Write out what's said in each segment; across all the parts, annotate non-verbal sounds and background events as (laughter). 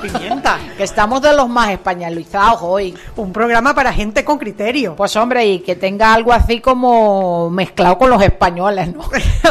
Pimienta. que estamos de los más españolizados hoy. Un programa para gente con criterio. Pues hombre, y que tenga algo así como mezclado con los españoles, ¿no?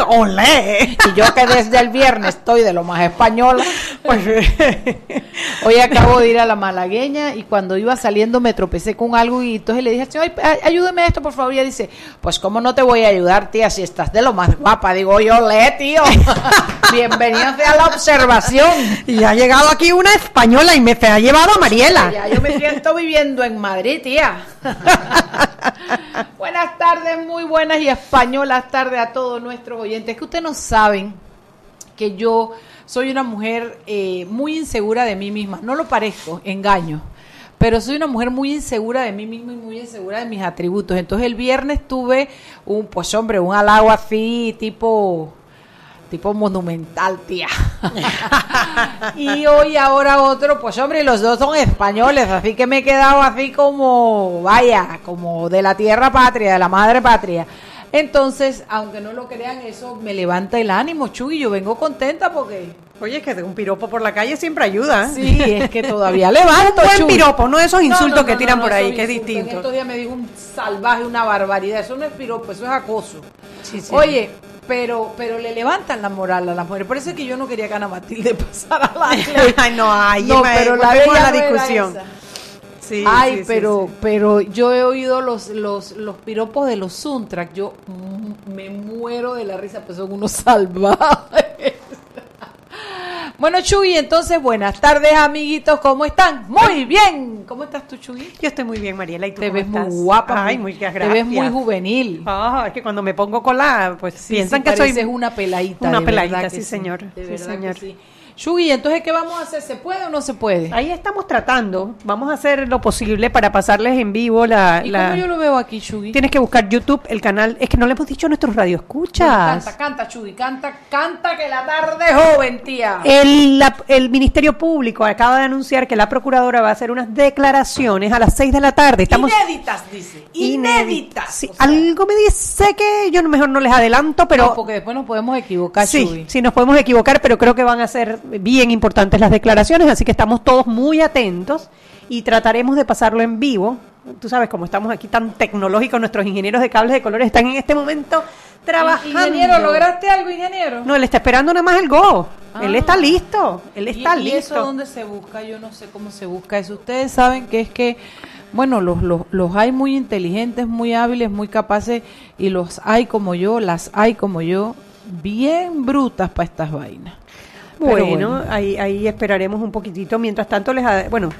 (laughs) ¡Olé! Y yo que desde el viernes estoy de lo más española, pues (laughs) hoy acabo de ir a la malagueña y cuando iba saliendo me tropecé con algo y entonces le dije, Ay, ayúdeme a esto, por favor. Y ella dice, pues cómo no te voy a ayudar, tía, si estás de lo más guapa. Digo, yo olé, tío. (laughs) Bienvenido a la observación. Y ha llegado aquí una española y me ha llevado a Mariela. Ya, yo me siento viviendo en Madrid, tía. (laughs) buenas tardes, muy buenas y españolas tardes a todos nuestros oyentes. Que ustedes no saben que yo soy una mujer eh, muy insegura de mí misma. No lo parezco, engaño. Pero soy una mujer muy insegura de mí misma y muy insegura de mis atributos. Entonces el viernes tuve un, pues hombre, un halago así, tipo tipo monumental, tía. (laughs) y hoy ahora otro, pues hombre, los dos son españoles, así que me he quedado así como, vaya, como de la tierra patria, de la madre patria. Entonces, aunque no lo crean, eso me levanta el ánimo, Chuy, yo vengo contenta porque... Oye, es que de un piropo por la calle siempre ayuda. ¿eh? Sí, es que todavía (laughs) levanto, Un buen piropo, no esos insultos que tiran por ahí, que es distinto. En estos días me dijo un salvaje, una barbaridad, eso no es piropo, eso es acoso. Oye, pero pero le levantan la moral a las mujeres. Por eso es que yo no quería que Ana Matilde (laughs) pasara la Ay, no, ay, no, pero la, la discusión. Sí, Ay, pero pero yo he oído los los los piropos de los Suntrack. Yo me muero de la risa, pues son unos (laughs) salvajes. Bueno, Chuy, entonces buenas tardes, amiguitos, ¿cómo están? Muy bien. ¿Cómo estás tú, Chuy? Yo estoy muy bien, Mariela, ¿y tú Te ves muy guapa. Ay, muy gracias. Te ves muy juvenil. Ah, es que cuando me pongo cola, pues piensan que soy una peladita. Una peladita, sí, señor. sí, señor. Chuy, entonces, ¿qué vamos a hacer? ¿Se puede o no se puede? Ahí estamos tratando. Vamos a hacer lo posible para pasarles en vivo la... ¿Y cómo yo lo veo aquí, Chuy? Tienes que buscar YouTube, el canal... Es que no le hemos dicho a nuestros radioescuchas. canta, canta, Chuy, canta, canta que la tarde es joven, tía. El, el Ministerio Público acaba de anunciar que la Procuradora va a hacer unas declaraciones a las 6 de la tarde. Estamos... Inéditas, dice. Inéditas. Sí, algo me dice que yo mejor no les adelanto, pero... No, porque después nos podemos equivocar, Sí, sí, nos podemos equivocar, pero creo que van a ser bien importantes las declaraciones, así que estamos todos muy atentos y trataremos de pasarlo en vivo. Tú sabes, como estamos aquí tan tecnológicos, nuestros ingenieros de cables de colores están en este momento trabajando. Ingeniero, ¿lograste algo, ingeniero? No, él está esperando nada más el go. él está ah. listo. Él está listo. ¿Y eso dónde se busca? Yo no sé cómo se busca eso. Ustedes saben que es que, bueno, los, los, los hay muy inteligentes, muy hábiles, muy capaces, y los hay como yo, las hay como yo, bien brutas para estas vainas. Bueno, Ahí, ahí esperaremos un poquitito. Mientras tanto, les bueno,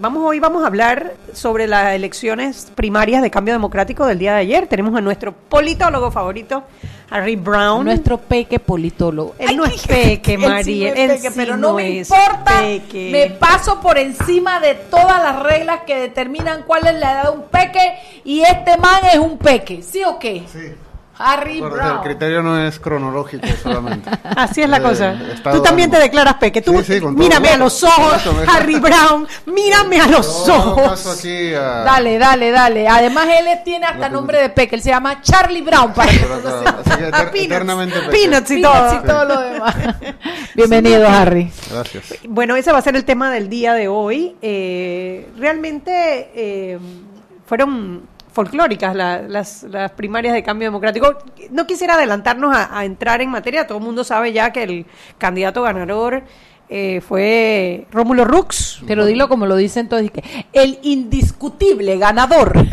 vamos hoy vamos a hablar sobre las elecciones primarias de cambio democrático del día de ayer. Tenemos a nuestro politólogo favorito, Harry Brown. Nuestro peque politólogo. Él no (laughs) es peque, María. pero no, me importa. Me paso por encima de todas las reglas que determinan cuál es la edad de un peque y este man es un peque. ¿Sí o qué? Sí. Harry Brown. El criterio no es cronológico solamente. (laughs) Así es la cosa. Tú también te declaras peque. Tú, mírame a los ojos, Harry Brown. Mírame a los ojos. Dale, dale, dale. Además, él tiene hasta nombre de peque. Él se llama Charlie Brown. Para que eternamente Peanuts y todo. y todo lo demás. (laughs) Bienvenido, Harry. Gracias. Bueno, ese va a ser el tema del día de hoy. Eh, realmente eh, fueron folclóricas las, las, primarias de cambio democrático. No quisiera adelantarnos a, entrar en materia, todo el mundo sabe ya que el candidato ganador eh, fue Rómulo Rux. Pero dilo como lo dicen todos, el indiscutible ganador. (laughs)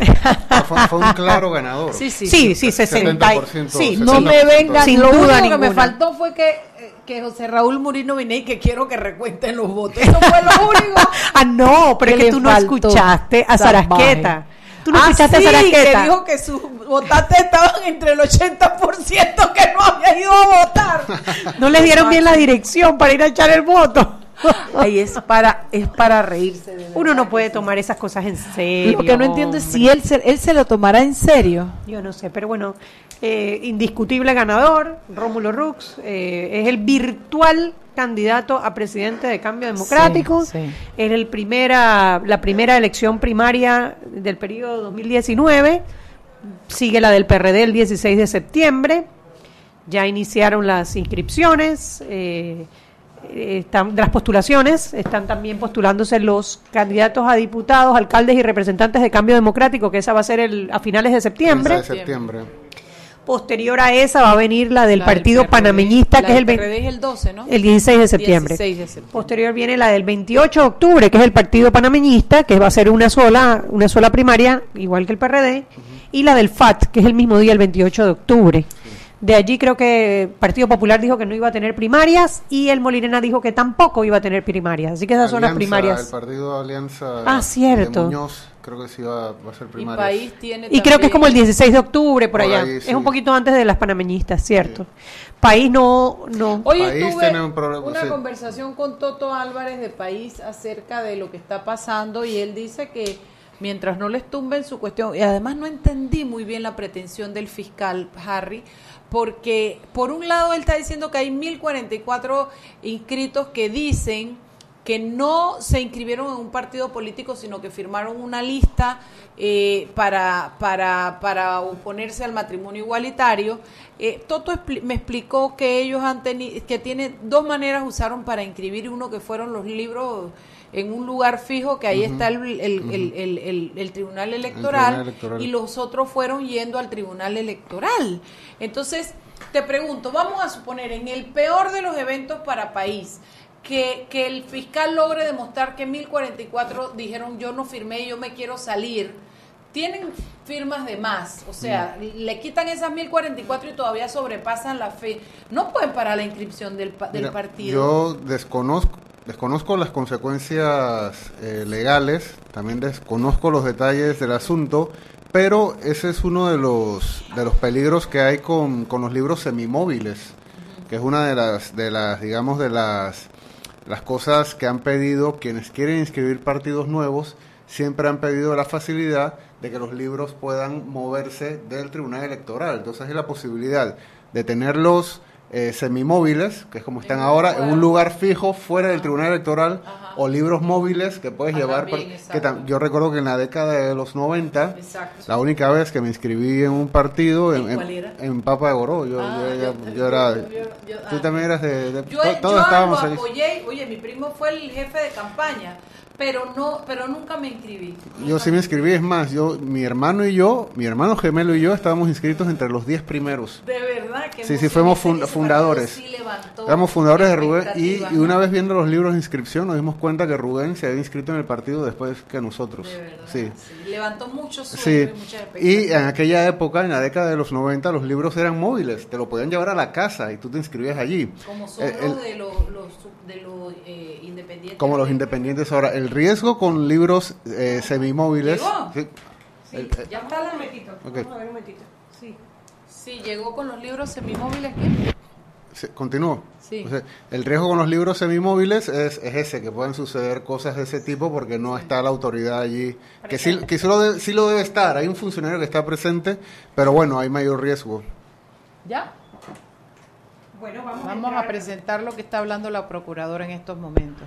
Ah, fue, un claro ganador. Sí, sí, sí, sí, 60, sí, no me vengan, sin lo duda único que me faltó fue que que José Raúl Murino vine y que quiero que recuenten los votos. Eso fue lo único. (laughs) ah, no, pero es que que tú no escuchaste a Salvaje. Sarasqueta. Tú no Ah, sí, que dijo que sus votantes estaban entre el 80% que no había ido a votar. (laughs) No les dieron bien la dirección para ir a echar el voto. (laughs) Ahí es para, es para reírse. de Uno no puede tomar esas cosas en serio. Lo que no entiendo es si él se, él se lo tomará en serio. Yo no sé, pero bueno, eh, indiscutible ganador, Rómulo Rux, eh, es el virtual candidato a presidente de Cambio Democrático. Sí, sí. Es el primera, la primera elección primaria del periodo 2019. Sigue la del PRD el 16 de septiembre. Ya iniciaron las inscripciones. eh, están las postulaciones, están también postulándose los candidatos a diputados, alcaldes y representantes de Cambio Democrático, que esa va a ser el, a finales de septiembre. 15 de septiembre. Posterior a esa va a venir la del La del partido PRD, panameñista, la que es el, del 20 PRD es el 12, ¿no? el 16 de septiembre. 16 de septiembre. Posterior viene la del 28 de octubre, que es el partido panameñista, que va a ser una sola, una sola primaria, igual que el PRD, y la del FAT, que es el mismo día, el 28 de octubre. De allí creo que Partido Popular dijo que no iba a tener primarias y el Molirena dijo que tampoco iba a tener primarias. Así que esas son las Alianza, primarias. El partido Alianza Ah, cierto. de Muñoz, creo que sí va, va a ser Y primaria. país tiene Y creo que es como el 16 de octubre por, Por allá. ahí, Es un poquito antes de las panameñistas, cierto. País no, no. Hoy País estuve tiene un problema, una sí. conversación con Toto Álvarez de País acerca de lo que está pasando y él dice que mientras no les tumben su cuestión, y además no entendí muy bien la pretensión del fiscal Harry, porque por un lado él está diciendo que hay 1044 inscritos que dicen que no se inscribieron en un partido político, sino que firmaron una lista eh, para, para, para oponerse al matrimonio igualitario. Eh, Toto me explicó que ellos han tenido, que tiene dos maneras usaron para inscribir, uno que fueron los libros en un lugar fijo, que ahí está el, el, el- el- el- el Tribunal Electoral, Tribunal Electoral. y los otros fueron yendo al Tribunal Electoral. Entonces, te pregunto, vamos a suponer, en el peor de los eventos para país, que, que el fiscal logre demostrar que 1044 dijeron yo no firmé, yo me quiero salir, tienen firmas de más, o sea, le quitan esas 1044 y todavía sobrepasan la fe. No pueden parar la inscripción del, del Mira, partido. Yo desconozco, desconozco las consecuencias eh, legales, también desconozco los detalles del asunto, pero ese es uno de los, de los peligros que hay con, con los libros semimóviles, que es una de las, de las digamos, de las, las cosas que han pedido quienes quieren inscribir partidos nuevos, siempre han pedido la facilidad de que los libros puedan moverse del tribunal electoral. Entonces hay la posibilidad de tenerlos eh, semimóviles, que es como están ahora, en un lugar fijo fuera del tribunal electoral, Ajá. o libros móviles que puedes Ah, llevar. también, que yo recuerdo que en la década de los 90, Exacto. la única vez que me inscribí en un partido, en, ¿En en- Papa de Goró, yo, Ah, yo- yo- yo- era... yo- tú ah. también eras de... de- todos estábamos ahí. oye, mi primo fue el jefe de campaña, pero no, pero nunca me inscribí. Yo sí me inscribí, es más, yo, mi hermano y yo, mi hermano gemelo y yo estábamos inscritos entre los 10 primeros. De verdad que Sí, sí, fuimos fundadores. sí Éramos fundadores de Rubén y, una vez viendo los libros de inscripción nos dimos cuenta que Rubén se había inscrito en el partido después que nosotros. De verdad, Sí. sí. Levantó muchos sueños Sí, y muchas y expectativas. en aquella época, en la década de los 90, los libros eran móviles, te lo podían llevar a la casa y tú te inscribías allí. Como son los el- de los, los, de los eh, independientes. como los independientes ahora. El riesgo con libros eh, semimóviles... ¿Llegó? Sí, Sí, el- ya está la Ok. Vamos a ver un momentito. Sí. Sí, llegó con los libros semimóviles. ¿qué? Sí, Continúo. Sí. O sea, el riesgo con los libros semimóviles es, es ese, que pueden suceder cosas de ese tipo porque no está la autoridad allí. Que sí, que sí lo, de- sí lo debe estar, hay un funcionario que está presente, pero bueno, hay mayor riesgo. ¿Ya? Bueno, vamos, Vamos a presentar lo que está hablando la procuradora en estos momentos.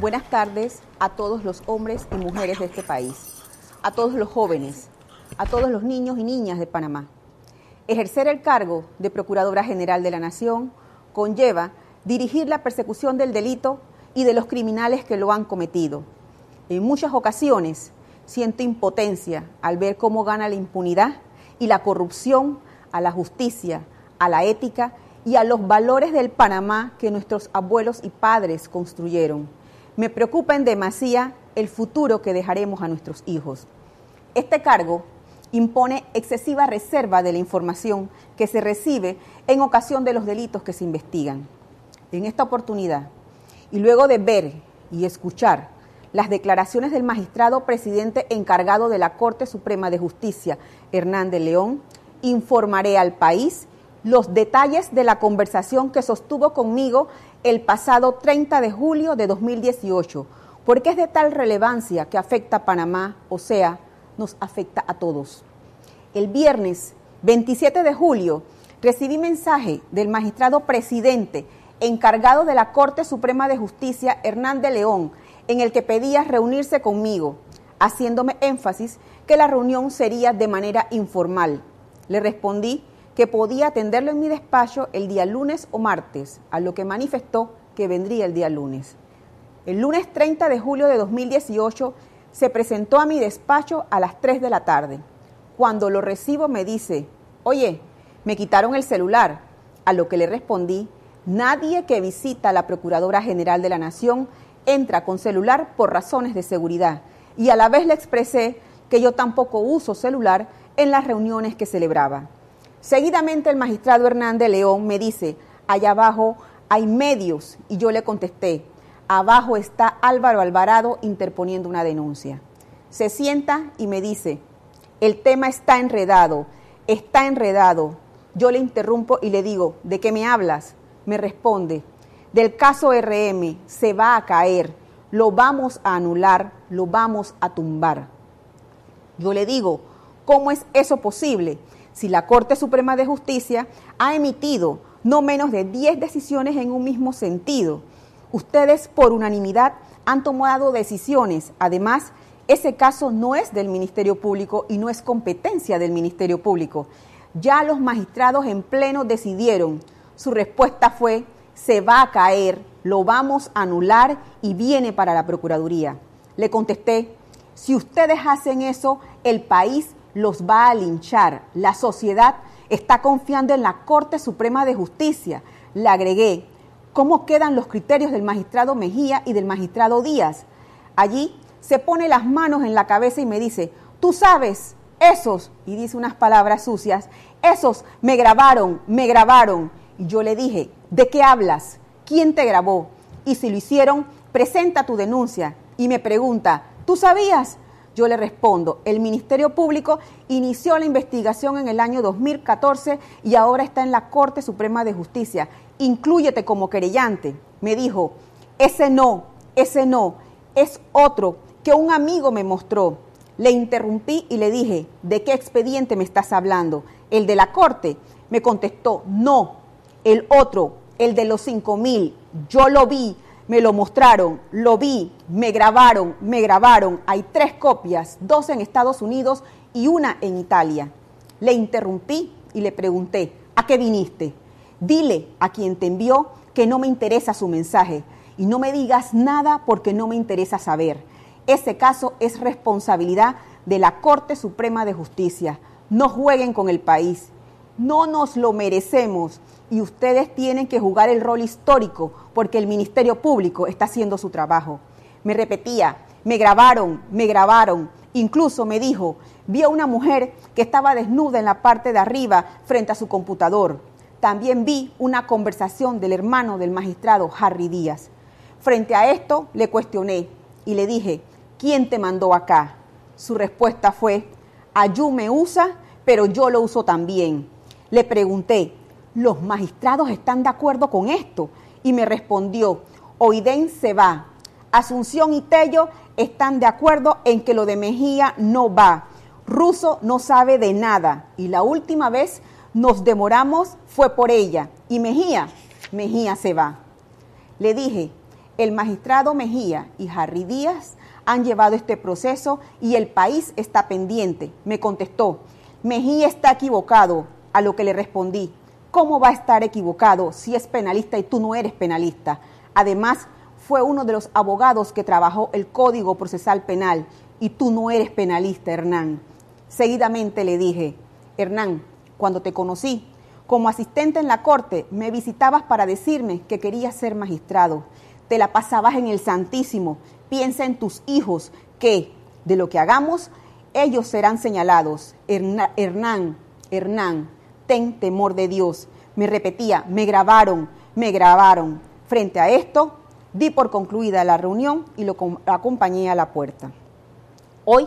Buenas tardes a todos los hombres y mujeres de este país, a todos los jóvenes, a todos los niños y niñas de Panamá. Ejercer el cargo de Procuradora General de la Nación conlleva dirigir la persecución del delito y de los criminales que lo han cometido. En muchas ocasiones siento impotencia al ver cómo gana la impunidad y la corrupción a la justicia, a la ética y a los valores del Panamá que nuestros abuelos y padres construyeron. Me preocupa en demasía el futuro que dejaremos a nuestros hijos. Este cargo impone excesiva reserva de la información que se recibe en ocasión de los delitos que se investigan. En esta oportunidad, y luego de ver y escuchar las declaraciones del magistrado presidente encargado de la Corte Suprema de Justicia, Hernández León, informaré al país los detalles de la conversación que sostuvo conmigo el pasado 30 de julio de 2018, porque es de tal relevancia que afecta a Panamá, o sea, nos afecta a todos. El viernes 27 de julio recibí mensaje del magistrado presidente encargado de la Corte Suprema de Justicia, Hernández León, en el que pedía reunirse conmigo, haciéndome énfasis que la reunión sería de manera informal. Le respondí que podía atenderlo en mi despacho el día lunes o martes, a lo que manifestó que vendría el día lunes. El lunes 30 de julio de 2018 se presentó a mi despacho a las 3 de la tarde. Cuando lo recibo me dice, oye, me quitaron el celular, a lo que le respondí, nadie que visita a la Procuradora General de la Nación entra con celular por razones de seguridad y a la vez le expresé que yo tampoco uso celular en las reuniones que celebraba. Seguidamente el magistrado Hernández León me dice, allá abajo hay medios y yo le contesté, abajo está Álvaro Alvarado interponiendo una denuncia. Se sienta y me dice, el tema está enredado, está enredado. Yo le interrumpo y le digo, ¿de qué me hablas? Me responde, del caso RM se va a caer, lo vamos a anular, lo vamos a tumbar. Yo le digo, ¿cómo es eso posible? Si la Corte Suprema de Justicia ha emitido no menos de 10 decisiones en un mismo sentido. Ustedes por unanimidad han tomado decisiones. Además, ese caso no es del Ministerio Público y no es competencia del Ministerio Público. Ya los magistrados en pleno decidieron. Su respuesta fue se va a caer, lo vamos a anular y viene para la Procuraduría. Le contesté, si ustedes hacen eso, el país los va a linchar. La sociedad está confiando en la Corte Suprema de Justicia. Le agregué, ¿cómo quedan los criterios del magistrado Mejía y del magistrado Díaz? Allí se pone las manos en la cabeza y me dice, tú sabes, esos, y dice unas palabras sucias, esos me grabaron, me grabaron. Y yo le dije, ¿de qué hablas? ¿Quién te grabó? Y si lo hicieron, presenta tu denuncia. Y me pregunta, ¿tú sabías? Yo le respondo, el Ministerio Público inició la investigación en el año 2014 y ahora está en la Corte Suprema de Justicia. Inclúyete como querellante. Me dijo, ese no, ese no, es otro que un amigo me mostró. Le interrumpí y le dije, ¿de qué expediente me estás hablando? ¿El de la Corte? Me contestó, no, el otro, el de los cinco mil, yo lo vi, me lo mostraron, lo vi, me grabaron, me grabaron. Hay tres copias, dos en Estados Unidos y una en Italia. Le interrumpí y le pregunté, ¿a qué viniste? Dile a quien te envió que no me interesa su mensaje y no me digas nada porque no me interesa saber. Ese caso es responsabilidad de la Corte Suprema de Justicia. No jueguen con el país. No nos lo merecemos y ustedes tienen que jugar el rol histórico porque el Ministerio Público está haciendo su trabajo. Me repetía, me grabaron, me grabaron. Incluso me dijo, vi a una mujer que estaba desnuda en la parte de arriba frente a su computador. También vi una conversación del hermano del magistrado Harry Díaz. Frente a esto le cuestioné y le dije, ¿quién te mandó acá? Su respuesta fue, Ayú me usa, pero yo lo uso también. Le pregunté, ¿los magistrados están de acuerdo con esto? Y me respondió, Oiden se va. Asunción y Tello están de acuerdo en que lo de Mejía no va. Russo no sabe de nada. Y la última vez nos demoramos fue por ella. Y Mejía, Mejía se va. Le dije, el magistrado Mejía y Harry Díaz han llevado este proceso y el país está pendiente. Me contestó, Mejía está equivocado, a lo que le respondí, ¿Cómo va a estar equivocado si es penalista y tú no eres penalista? Además, fue uno de los abogados que trabajó el Código Procesal Penal y tú no eres penalista, Hernán. Seguidamente le dije, Hernán, cuando te conocí como asistente en la corte, me visitabas para decirme que querías ser magistrado. Te la pasabas en el Santísimo. Piensa en tus hijos, que de lo que hagamos ellos serán señalados. Hernán, Hernán, ten temor de Dios. Me repetía, me grabaron, me grabaron. Frente a esto, di por concluida la reunión y lo acompañé a la puerta. Hoy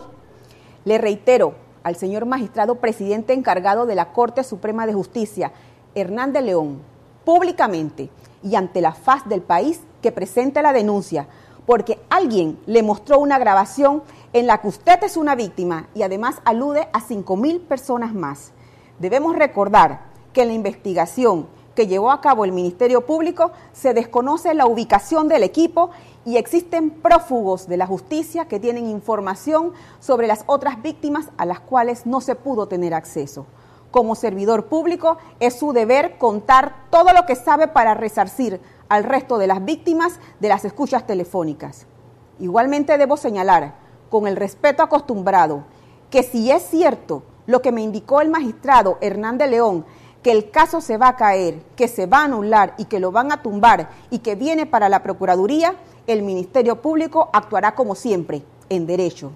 le reitero al señor magistrado presidente encargado de la Corte Suprema de Justicia, Hernán de León, públicamente y ante la faz del país que presente la denuncia, porque alguien le mostró una grabación en la que usted es una víctima y además alude a 5.000 personas más. Debemos recordar que en la investigación que llevó a cabo el Ministerio Público se desconoce la ubicación del equipo y existen prófugos de la justicia que tienen información sobre las otras víctimas a las cuales no se pudo tener acceso. Como servidor público es su deber contar todo lo que sabe para resarcir al resto de las víctimas de las escuchas telefónicas. Igualmente debo señalar, con el respeto acostumbrado, que si es cierto lo que me indicó el magistrado Hernán de León, que el caso se va a caer, que se va a anular y que lo van a tumbar y que viene para la Procuraduría, el Ministerio Público actuará como siempre, en derecho.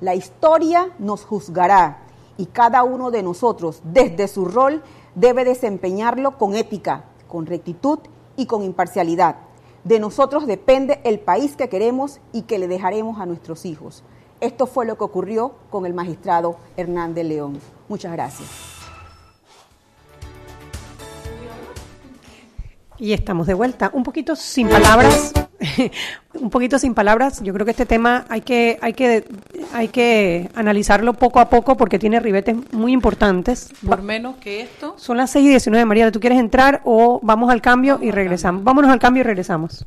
La historia nos juzgará y cada uno de nosotros, desde su rol, debe desempeñarlo con ética, con rectitud y con imparcialidad. De nosotros depende el país que queremos y que le dejaremos a nuestros hijos. Esto fue lo que ocurrió con el magistrado Hernández León. Muchas gracias. Y estamos de vuelta. Un poquito sin palabras, (laughs) un poquito sin palabras. Yo creo que este tema hay que, hay que, hay que analizarlo poco a poco porque tiene ribetes muy importantes. Por menos que esto. Son las 6 y 19. María, ¿tú quieres entrar o vamos al cambio y regresamos? Vámonos al cambio y regresamos.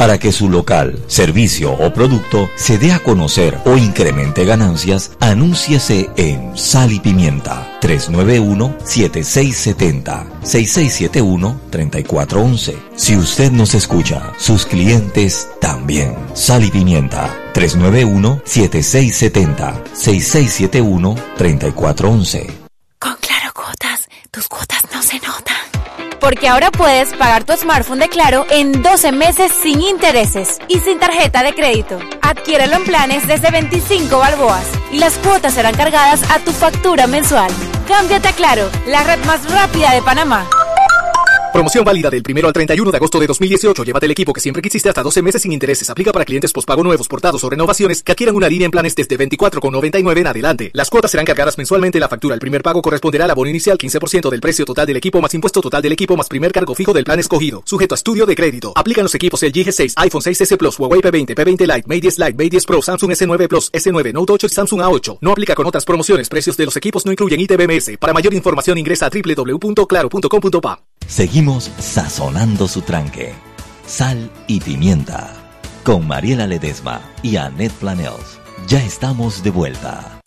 Para que su local, servicio o producto se dé a conocer o incremente ganancias, anúnciese en Sal y Pimienta 391-7670-6671-3411. Si usted nos escucha, sus clientes también. Sal y Pimienta 391-7670-6671-3411. Con Claro Cuotas, tus cuotas porque ahora puedes pagar tu smartphone de Claro en 12 meses sin intereses y sin tarjeta de crédito. Adquiérelo en planes desde 25 balboas y las cuotas serán cargadas a tu factura mensual. Cámbiate a Claro, la red más rápida de Panamá. Promoción válida del 1 al 31 de agosto de 2018. Llévate el equipo que siempre quisiste hasta 12 meses sin intereses. Aplica para clientes pospago nuevos, portados o renovaciones que adquieran una línea en planes desde 24,99 en adelante. Las cuotas serán cargadas mensualmente. La factura, el primer pago corresponderá al abono inicial 15% del precio total del equipo más impuesto total del equipo más primer cargo fijo del plan escogido. Sujeto a estudio de crédito. Aplican los equipos el G6, iPhone 6S Plus, Huawei P20, P20 Lite, Mate 10 Lite, Mate 10 Pro, Samsung S9 Plus, S9 Note 8 y Samsung A8. No aplica con otras promociones. Precios de los equipos no incluyen ITBMS. Para mayor información ingresa a www.claro.com.pa. sazonando su tranque. Sal y pimienta. Con Mariela Ledesma y Annette Planels. Ya estamos de vuelta.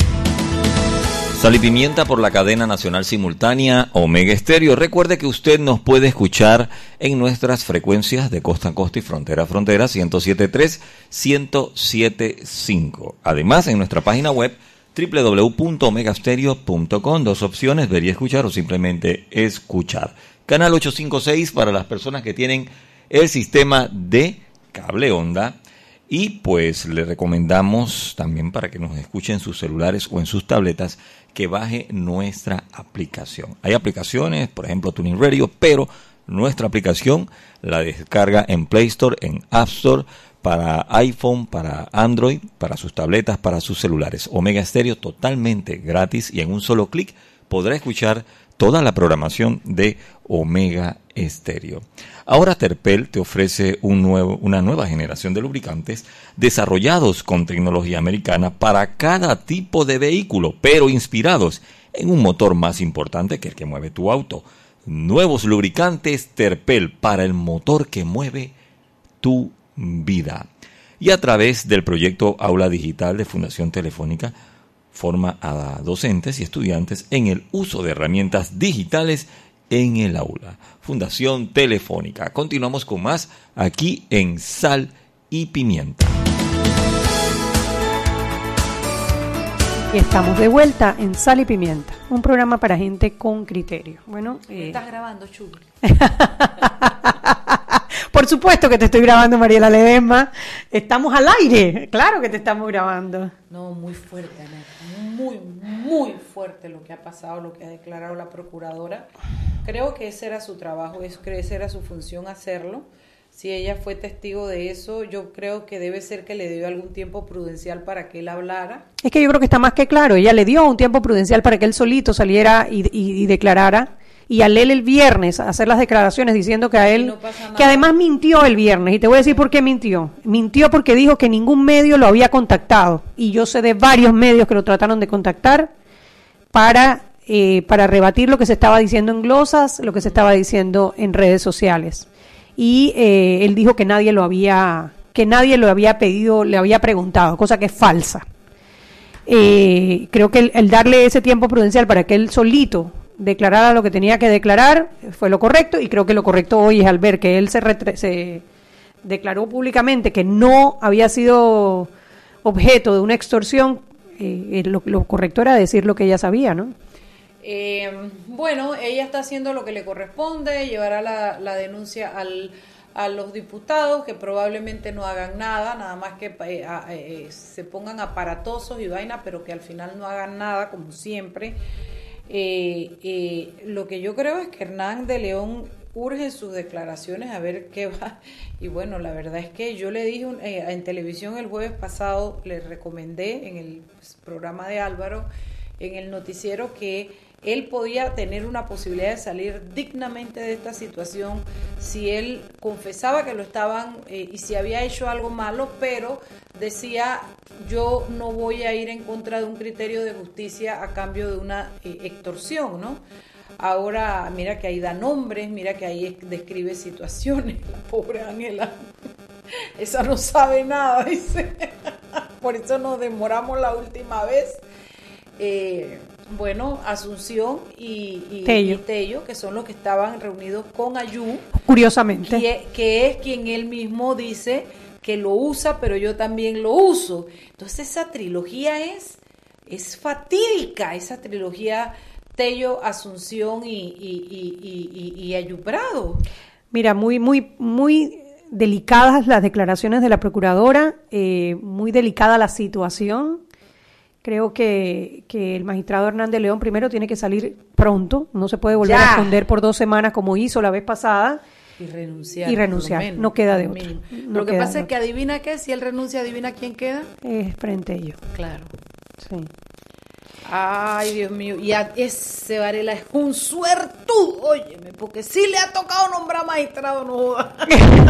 Sal y pimienta por la cadena nacional simultánea Omega Estéreo. Recuerde que usted nos puede escuchar en nuestras frecuencias de costa a costa y frontera a frontera 1073, 1075. Además, en nuestra página web www.omegastereo.com, dos opciones, ver y escuchar o simplemente escuchar. Canal 856 para las personas que tienen el sistema de cable onda. Y pues le recomendamos también para que nos escuchen en sus celulares o en sus tabletas que baje nuestra aplicación. Hay aplicaciones, por ejemplo Tuning Radio, pero nuestra aplicación la descarga en Play Store, en App Store, para iPhone, para Android, para sus tabletas, para sus celulares. Omega Stereo totalmente gratis y en un solo clic podrá escuchar toda la programación de Omega Estéreo. Ahora Terpel te ofrece un nuevo, una nueva generación de lubricantes desarrollados con tecnología americana para cada tipo de vehículo, pero inspirados en un motor más importante que el que mueve tu auto. nuevos lubricantes Terpel para el motor que mueve tu vida. Y a través del proyecto Aula Digital de Fundación Telefónica, forma a docentes y estudiantes en el uso de herramientas digitales en el aula. Fundación Telefónica. Continuamos con más aquí en Sal y Pimienta. Y estamos de vuelta en Sal y Pimienta, un programa para gente con criterio. Bueno, eh, ¿Estás grabando, Chubi? (laughs) por supuesto que te estoy grabando, Mariela Ledesma. Estamos al aire, claro que te estamos grabando. No, muy fuerte, Aneta. Muy, muy fuerte lo que ha pasado, lo que ha declarado la procuradora. Creo que ese era su trabajo, es, esa era su función hacerlo. Si ella fue testigo de eso, yo creo que debe ser que le dio algún tiempo prudencial para que él hablara. Es que yo creo que está más que claro. Ella le dio un tiempo prudencial para que él solito saliera y, y- y declarara. Y al él el viernes hacer las declaraciones diciendo que a él, no que además mintió el viernes. Y te voy a decir por qué mintió. Mintió porque dijo que ningún medio lo había contactado. Y yo sé de varios medios que lo trataron de contactar para, eh, para rebatir lo que se estaba diciendo en glosas, lo que se estaba diciendo en redes sociales. Y eh, él dijo que nadie lo había, que nadie lo había pedido, le había preguntado, cosa que es falsa. Eh, creo que el, el darle ese tiempo prudencial para que él solito declarara lo que tenía que declarar fue lo correcto y creo que lo correcto hoy es al ver que él se, retre- se declaró públicamente que no había sido objeto de una extorsión, eh, eh, lo, lo correcto era decir lo que ella sabía, ¿no? Eh, bueno, ella está haciendo lo que le corresponde, llevará la, denuncia al, a los diputados que probablemente no hagan nada, nada más que eh, eh, se pongan aparatosos y vaina, pero que al final no hagan nada, como siempre. Eh, eh, lo que yo creo es que Hernán de León urge sus declaraciones a ver qué va. Y bueno, la verdad es que yo le dije eh, en televisión el jueves pasado, le recomendé en el pues, programa de Álvaro, en el noticiero, que él podía tener una posibilidad de salir dignamente de esta situación si él confesaba que lo estaban eh, y si había hecho algo malo, pero decía yo no voy a ir en contra de un criterio de justicia a cambio de una eh, extorsión, ¿no? Ahora, mira que ahí da nombres, mira que ahí es- describe situaciones, (laughs) la pobre Ángela. Esa no sabe nada, (laughs) dice. Por eso nos demoramos la última vez. Eh, bueno, Asunción y, y- Tello. y Tello, que son los que estaban reunidos con Ayú, Curiosamente. que, que es quien él mismo dice que lo usa, pero yo también lo uso. Entonces esa trilogía es, es fatídica, esa trilogía Tello, Asunción y, y, y, y, y- y Ayú Prado. Mira, muy, muy, muy delicadas las declaraciones de la procuradora, eh, muy delicada la situación. Creo que, que el magistrado Hernández León primero tiene que salir pronto, no se puede volver Ya. a esconder por dos semanas como hizo la vez pasada. Y renunciar. Y renunciar, menos, no queda de otra, no lo que pasa es que adivina qué, si él renuncia, adivina quién queda. Es frente a ello. Claro. Sí. Ay, Dios mío, y a ese Varela es un suertudo, óyeme, porque sí le ha tocado nombrar magistrado, no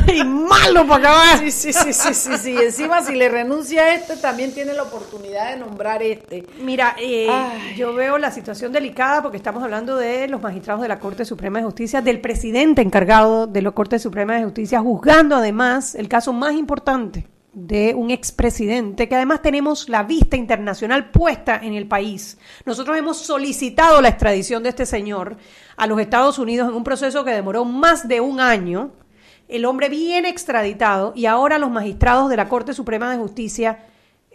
(laughs) y malo para acabar. Sí, sí, sí, sí, sí, sí. Encima, si le renuncia a este, también tiene la oportunidad de nombrar este. Mira, eh, yo veo la situación delicada porque estamos hablando de los magistrados de la Corte Suprema de Justicia, del presidente encargado de la Corte Suprema de Justicia, juzgando además el caso más importante de un expresidente, que además tenemos la vista internacional puesta en el país. Nosotros hemos solicitado la extradición de este señor a los Estados Unidos en un proceso que demoró más de un año. El hombre viene extraditado y ahora los magistrados de la Corte Suprema de Justicia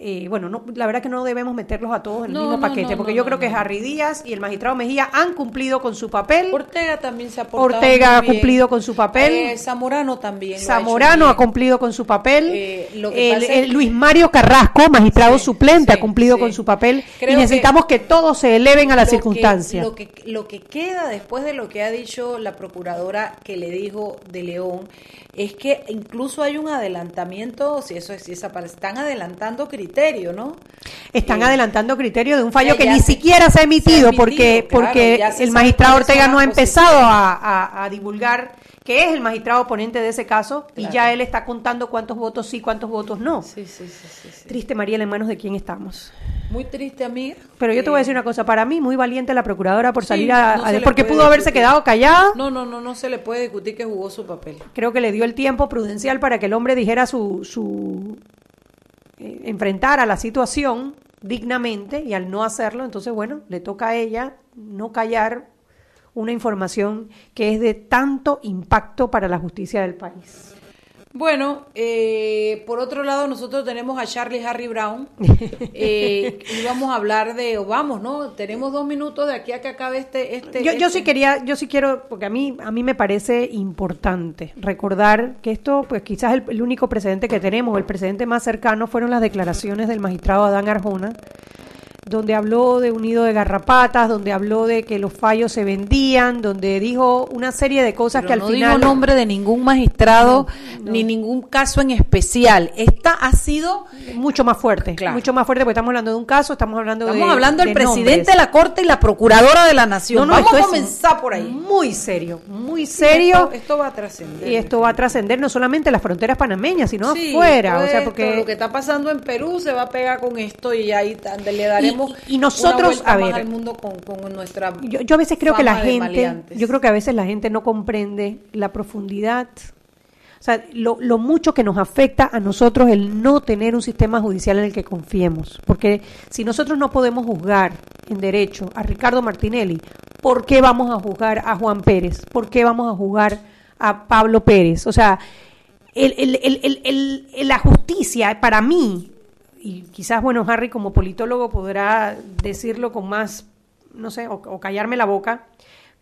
eh, bueno, no, la verdad que no debemos meterlos a todos en el No, mismo no, paquete, porque yo creo que. Harry Díaz y el magistrado Mejía han cumplido con su papel. Ortega también se ha portado Ortega ha bien. cumplido con su papel. Eh, Zamorano también. ha Zamorano ha cumplido con su papel. Eh, lo que El- pasa es el que- Luis Mario Carrasco, magistrado Sí, suplente, sí, ha cumplido sí. con su papel. Creo y necesitamos que, todos se eleven a la Lo que- circunstancia. Lo que, lo que queda después de lo que ha dicho la procuradora que le dijo de León es que incluso hay un adelantamiento, si eso es, si esa están adelantando criterio, ¿no? Están Eh, adelantando criterio de un fallo ya- que ni se- siquiera se ha emitido, se ha emitido, porque, claro, porque el magistrado Ortega no ha empezado a, a- a divulgar que es el magistrado oponente de ese caso y ya él está contando cuántos votos sí, cuántos votos no. Sí, sí, sí, sí, sí. Triste Mariela, en manos de quién estamos. Muy triste, amiga. Pero yo te voy a decir una cosa, para mí muy valiente la procuradora por salir a, no porque pudo haberse quedado callada. No, no, no, no se le puede discutir que jugó su papel. Creo que le dio el tiempo prudencial para que el hombre dijera su, su eh, enfrentara la situación dignamente y al no hacerlo, entonces bueno, le toca a ella no callar una información que es de tanto impacto para la justicia del país. Bueno, eh, por otro lado, nosotros tenemos a Charlie Harry Brown. (laughs) Eh, y vamos a hablar de, o vamos, ¿no? Tenemos dos minutos de aquí a que acabe este. este Yo, yo este- sí quería, yo sí quiero, porque a mí, a mí me parece importante recordar que esto, pues quizás el, el único precedente que tenemos, el precedente más cercano, fueron las declaraciones del magistrado Adán Arjona, donde habló de un nido de garrapatas, donde habló de que los fallos se vendían, donde dijo una serie de cosas Pero que al no final digo nombre de ningún magistrado ni ningún caso en especial. Esta ha sido. mucho más fuerte, Claro. mucho más fuerte, porque estamos hablando de un caso, estamos hablando de Estamos hablando del de presidente nombres. de la Corte y la procuradora de la Nación. No, no, Vamos a comenzar por ahí. Muy serio, muy serio. Esto, esto va a trascender. Y esto va a trascender no solamente las fronteras panameñas, sino Sí, afuera. O sea, porque lo que está pasando en Perú se va a pegar con esto y ahí le daremos Y- y nosotros, una a ver, al mundo con, con nuestra yo, yo a veces creo que la gente, yo creo que a veces la gente no comprende la profundidad, o sea, lo, lo mucho que nos afecta a nosotros el no tener un sistema judicial en el que confiemos. Porque si nosotros no podemos juzgar en derecho a Ricardo Martinelli, ¿por qué vamos a juzgar a Juan Pérez? ¿Por qué vamos a juzgar a Pablo Pérez? O sea, el- el- el- el- el- el- la justicia para mí, y quizás, bueno, Harry como politólogo podrá decirlo con más, no sé, o, o callarme la boca,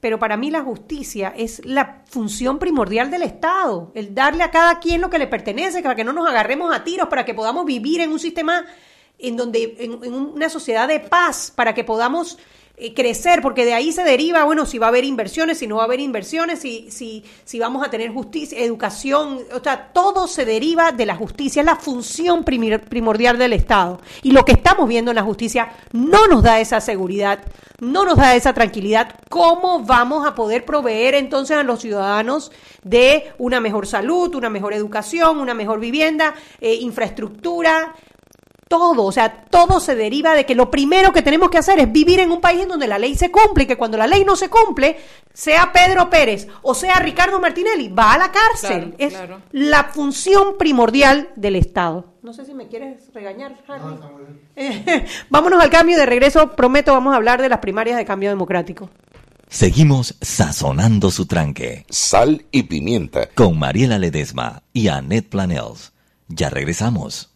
pero para mí la justicia es la función primordial del Estado, el darle a cada quien lo que le pertenece, para que no nos agarremos a tiros, para que podamos vivir en un sistema en donde, en, en una sociedad de paz, para que podamos eh, crecer, porque de ahí se deriva, bueno, si va a haber inversiones, si no va a haber inversiones, si, si, si vamos a tener justicia, educación, o sea, todo se deriva de la justicia, es la función primordial del Estado. Y lo que estamos viendo en la justicia no nos da esa seguridad, no nos da esa tranquilidad. ¿Cómo vamos a poder proveer entonces a los ciudadanos de una mejor salud, una mejor educación, una mejor vivienda, eh, infraestructura? Todo, o sea, todo se deriva de que lo primero que tenemos que hacer es vivir en un país en donde la ley se cumple y que cuando la ley no se cumple, sea Pedro Pérez o sea Ricardo Martinelli, va a la cárcel. Claro, es claro. la función primordial del Estado. No sé si me quieres regañar, Harry. (laughs) Vámonos al cambio de regreso. Prometo, vamos a hablar de las primarias de cambio democrático. Seguimos sazonando su tranque Sal y pimienta. con Mariela Ledesma y Annette Planels. Ya regresamos.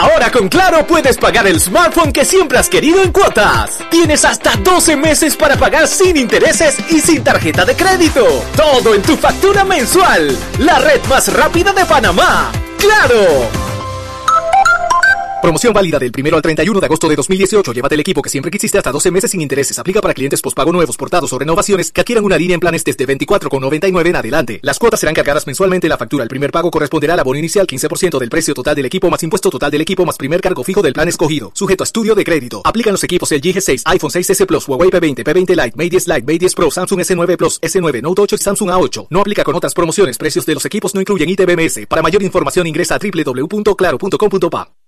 Ahora con Claro puedes pagar el smartphone que siempre has querido en cuotas. Tienes hasta 12 meses para pagar sin intereses y sin tarjeta de crédito. Todo en tu factura mensual. La red más rápida de Panamá. ¡Claro! Promoción válida del 1 al 31 de agosto de 2018. Llévate el equipo que siempre quisiste hasta 12 meses sin intereses. Aplica para clientes pospago nuevos, portados o renovaciones que adquieran una línea en planes desde 24,99 en adelante. Las cuotas serán cargadas mensualmente en la factura. El primer pago corresponderá al abono inicial 15% del precio total del equipo más impuesto total del equipo más primer cargo fijo del plan escogido. Sujeto a estudio de crédito. Aplican los equipos LG G6, iPhone 6s Plus, Huawei P20, P20 Lite, Mate 10 Lite, Mate 10 Pro, Samsung S9 Plus, S9 Note 8 y Samsung A8. No aplica con otras promociones. Precios de los equipos no incluyen ITBMS. Para mayor información ingresa a www.claro.com.pa.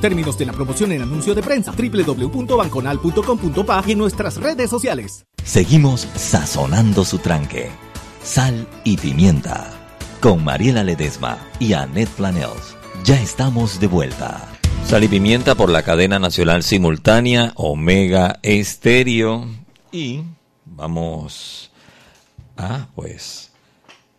términos de la promoción en anuncio de prensa www.banconal.com.pa y en nuestras redes sociales. Seguimos sazonando su tranque. Sal y pimienta. Con Mariela Ledesma y Annette Planels. Ya estamos de vuelta. Sal y Pimienta por la cadena nacional simultánea Omega Estéreo. Y vamos a, pues,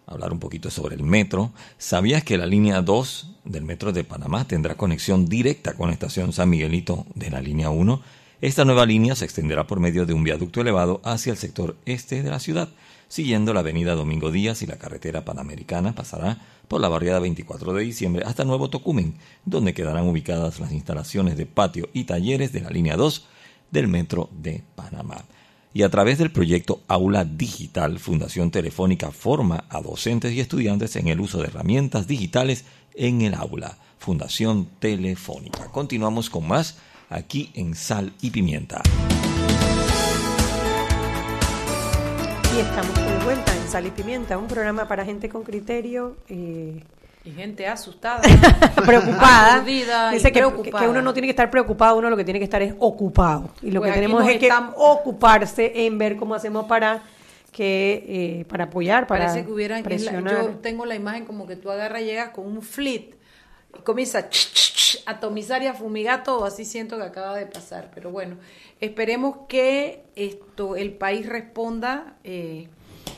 hablar un poquito sobre el metro. ¿Sabías que la línea 2 del metro de Panamá tendrá conexión directa con la estación San Miguelito de la línea 1? Esta nueva línea se extenderá por medio de un viaducto elevado hacia el sector este de la ciudad. Siguiendo la avenida Domingo Díaz y la carretera panamericana pasará por la barriada 24 de diciembre hasta Nuevo Tocumen, donde quedarán ubicadas las instalaciones de patio y talleres de la línea 2 del Metro de Panamá. Y a través del proyecto Aula Digital, Fundación Telefónica forma a docentes y estudiantes en el uso de herramientas digitales en el aula. Fundación Telefónica. Continuamos con más aquí en Sal y Pimienta. Y estamos de vuelta en Sal y Pimienta, un programa para gente con criterio. Eh, y gente asustada, (laughs) preocupada. Dice que, preocupada. que uno no tiene que estar preocupado, uno lo que tiene que estar es ocupado. Y lo Pues que tenemos es que ocuparse en ver cómo hacemos para que eh, para apoyar, para Parece que hubieran. la- presionar. yo tengo la imagen como que tú agarras, llegas con un flit y comienza a ch, ch, ch, a atomizar y a fumigar todo. Así siento que acaba de pasar. Pero bueno, esperemos que esto el país responda. eh,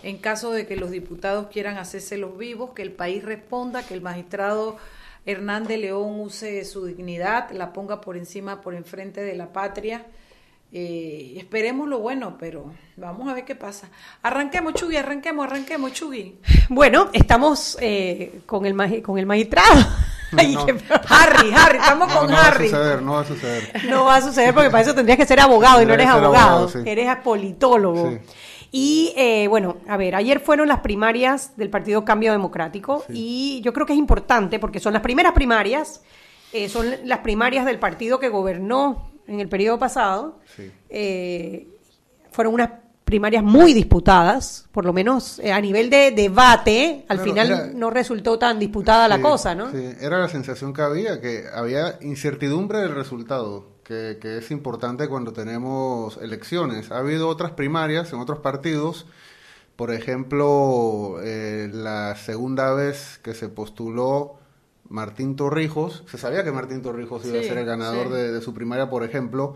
en caso de que los diputados quieran hacerse los vivos, que el país responda, que el magistrado Hernández León use su dignidad, la ponga por encima, por enfrente de la patria. Eh, esperemos lo bueno, pero vamos a ver qué pasa. Arranquemos, Chugui, arranquemos, arranquemos, Chugui. Bueno, estamos eh, con el magi- con el magistrado. (laughs) Ay, No. qué- (laughs) Harry, Harry, estamos No, con no va a Harry. suceder, no va a suceder. No va a suceder porque para eso tendrías que ser abogado y no eres abogado, abogado, sí. eres politólogo. Sí. Y eh, bueno, a ver, ayer fueron las primarias del Partido Cambio Democrático y yo creo que es importante porque son las primeras primarias, eh, son las primarias del partido que gobernó en el periodo pasado. Sí. Eh, fueron unas primarias muy disputadas, por lo menos eh, a nivel de debate, al Claro, final era- no resultó tan disputada la cosa, ¿no? Sí, era la sensación que había, que había incertidumbre del resultado, que, que es importante cuando tenemos elecciones. Ha habido otras primarias en otros partidos, por ejemplo, eh, la segunda vez que se postuló Martín Torrijos, se sabía que Martín Torrijos iba a ser el ganador sí. de, de su primaria, por ejemplo,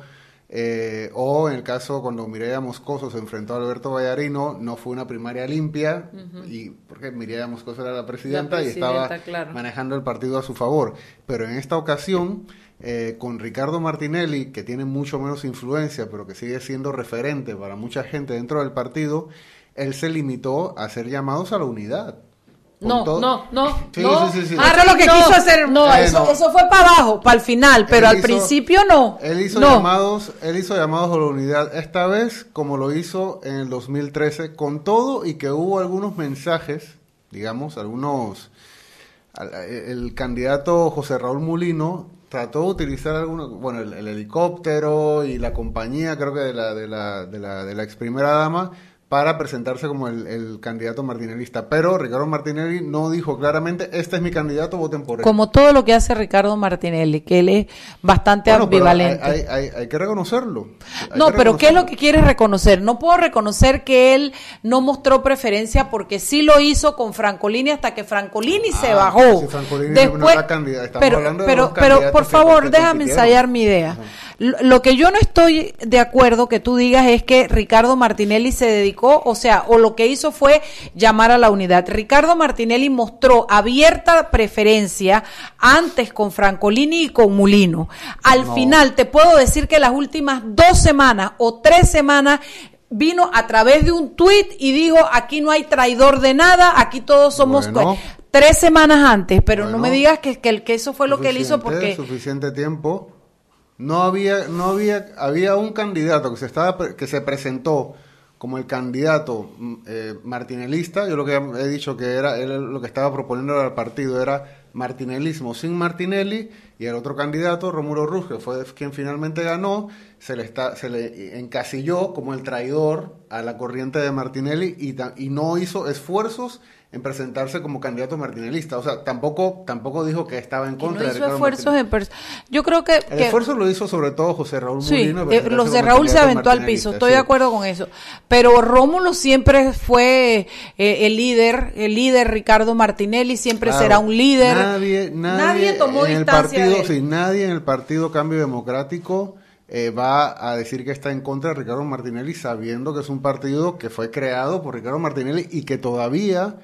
eh, o en el caso cuando Mireya Moscoso se enfrentó a Alberto Vallarino, no fue una primaria limpia, y porque Mireya Moscoso era la presidenta, y estaba claro. manejando el partido a su favor. Pero en esta ocasión, eh, con Ricardo Martinelli, que tiene mucho menos influencia, pero que sigue siendo referente para mucha gente dentro del partido, él se limitó a hacer llamados a la unidad. No, todo- no, no, Sí, no. sí, sí, lo que no. quiso hacer- No, Eh, eso, no. eso fue para abajo, para el final, pero Él al hizo- principio no. Él hizo no. llamados, él hizo llamados a la unidad esta vez como lo hizo en el 2013 con todo y que hubo algunos mensajes, digamos, algunos al- el candidato José Raúl Mulino trató de utilizar algunos, bueno, el, el helicóptero y la compañía, creo que de la de la de la, de la ex primera dama para presentarse como el, el candidato martinelista, pero Ricardo Martinelli no dijo claramente, este es mi candidato, voten por él. Como todo lo que hace Ricardo Martinelli, que él es bastante Bueno, ambivalente. Hay, hay- hay- hay que reconocerlo. Hay No, que pero ¿qué es lo que quieres reconocer? No puedo reconocer que él no mostró preferencia porque sí lo hizo con Francolini hasta que Francolini se Ah, bajó. si Francolini no era candidato, estamos pero, hablando de pero, pero por favor, déjame ensayar mi idea. Lo que yo no estoy de acuerdo que tú digas es que Ricardo Martinelli se dedicó, o sea, o lo que hizo fue llamar a la unidad. Ricardo Martinelli mostró abierta preferencia antes con Francolini y con Mulino. Al No. final te puedo decir que las últimas dos semanas o tres semanas vino a través de un tuit y digo, aquí no hay traidor de nada, aquí todos somos... Bueno. Tres semanas antes, pero no me digas que, que, el- que eso fue lo que él hizo porque... suficiente tiempo. No había, no había, había un candidato que se estaba, que se presentó como el candidato mm, eh, martinelista. Yo lo que he dicho que era, él lo que estaba proponiendo al partido era martinelismo sin Martinelli y el otro candidato, Romulo Ruz, que fue quien finalmente ganó, se le está, se le encasilló como el traidor a la corriente de Martinelli y, y no hizo esfuerzos en presentarse como candidato martinelista. O sea, tampoco, tampoco dijo que estaba en contra no de hizo Ricardo esfuerzos en Yo creo que... El que- esfuerzo lo hizo sobre todo José Raúl Sí, Mulino. eh, presentarse los de como Raúl se aventó al piso, estoy sí. de acuerdo con eso. Pero Rómulo siempre fue eh, el líder, el líder Ricardo Martinelli siempre Claro, será un líder. nadie, nadie, nadie tomó en el distancia partido, de él. sí, nadie en el partido Cambio Democrático eh, va a decir que está en contra de Ricardo Martinelli sabiendo que es un partido que fue creado por Ricardo Martinelli y que todavía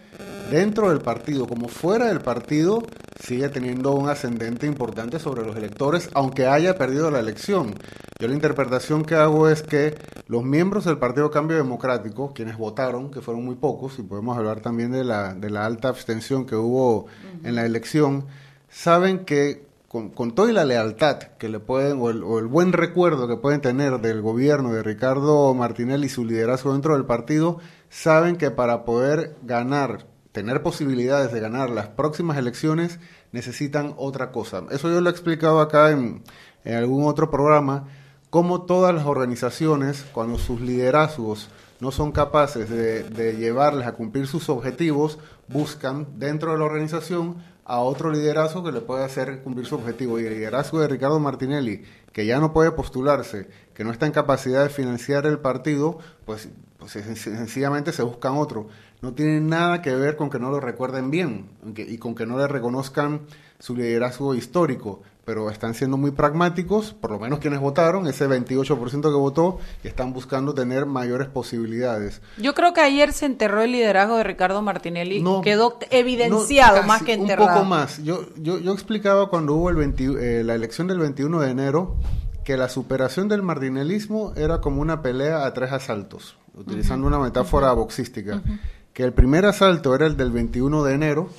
dentro del partido como fuera del partido sigue teniendo un ascendente importante sobre los electores aunque haya perdido la elección. Yo la interpretación que hago es que los miembros del Partido Cambio Democrático, quienes votaron, que fueron muy pocos, y podemos hablar también de la, de la alta abstención que hubo en la elección, saben que con, toda la lealtad que le pueden, o el, o el buen recuerdo que pueden tener del gobierno de Ricardo Martinelli y su liderazgo dentro del partido, saben que para poder ganar, tener posibilidades de ganar las próximas elecciones, necesitan otra cosa. Eso yo lo he explicado acá en, en algún otro programa, cómo todas las organizaciones, cuando sus liderazgos no son capaces de, de llevarles a cumplir sus objetivos, buscan dentro de la organización a otro liderazgo que le pueda hacer cumplir su objetivo. Y el liderazgo de Ricardo Martinelli, que ya no puede postularse, que no está en capacidad de financiar el partido, pues, pues sen- sencillamente se buscan otro. No tiene nada que ver con que no lo recuerden bien y con que no le reconozcan su liderazgo histórico, pero están siendo muy pragmáticos, por lo menos quienes votaron, ese 28% que votó, y están buscando tener mayores posibilidades. Yo creo que ayer se enterró el liderazgo de Ricardo Martinelli. No, quedó evidenciado No, más casi, que enterrado. Un poco más. Yo, yo, yo explicaba cuando hubo el 20 eh, la elección del 21 de enero que la superación del martinelismo era como una pelea a tres asaltos, utilizando una metáfora boxística. Que el primer asalto era el del 21 de enero,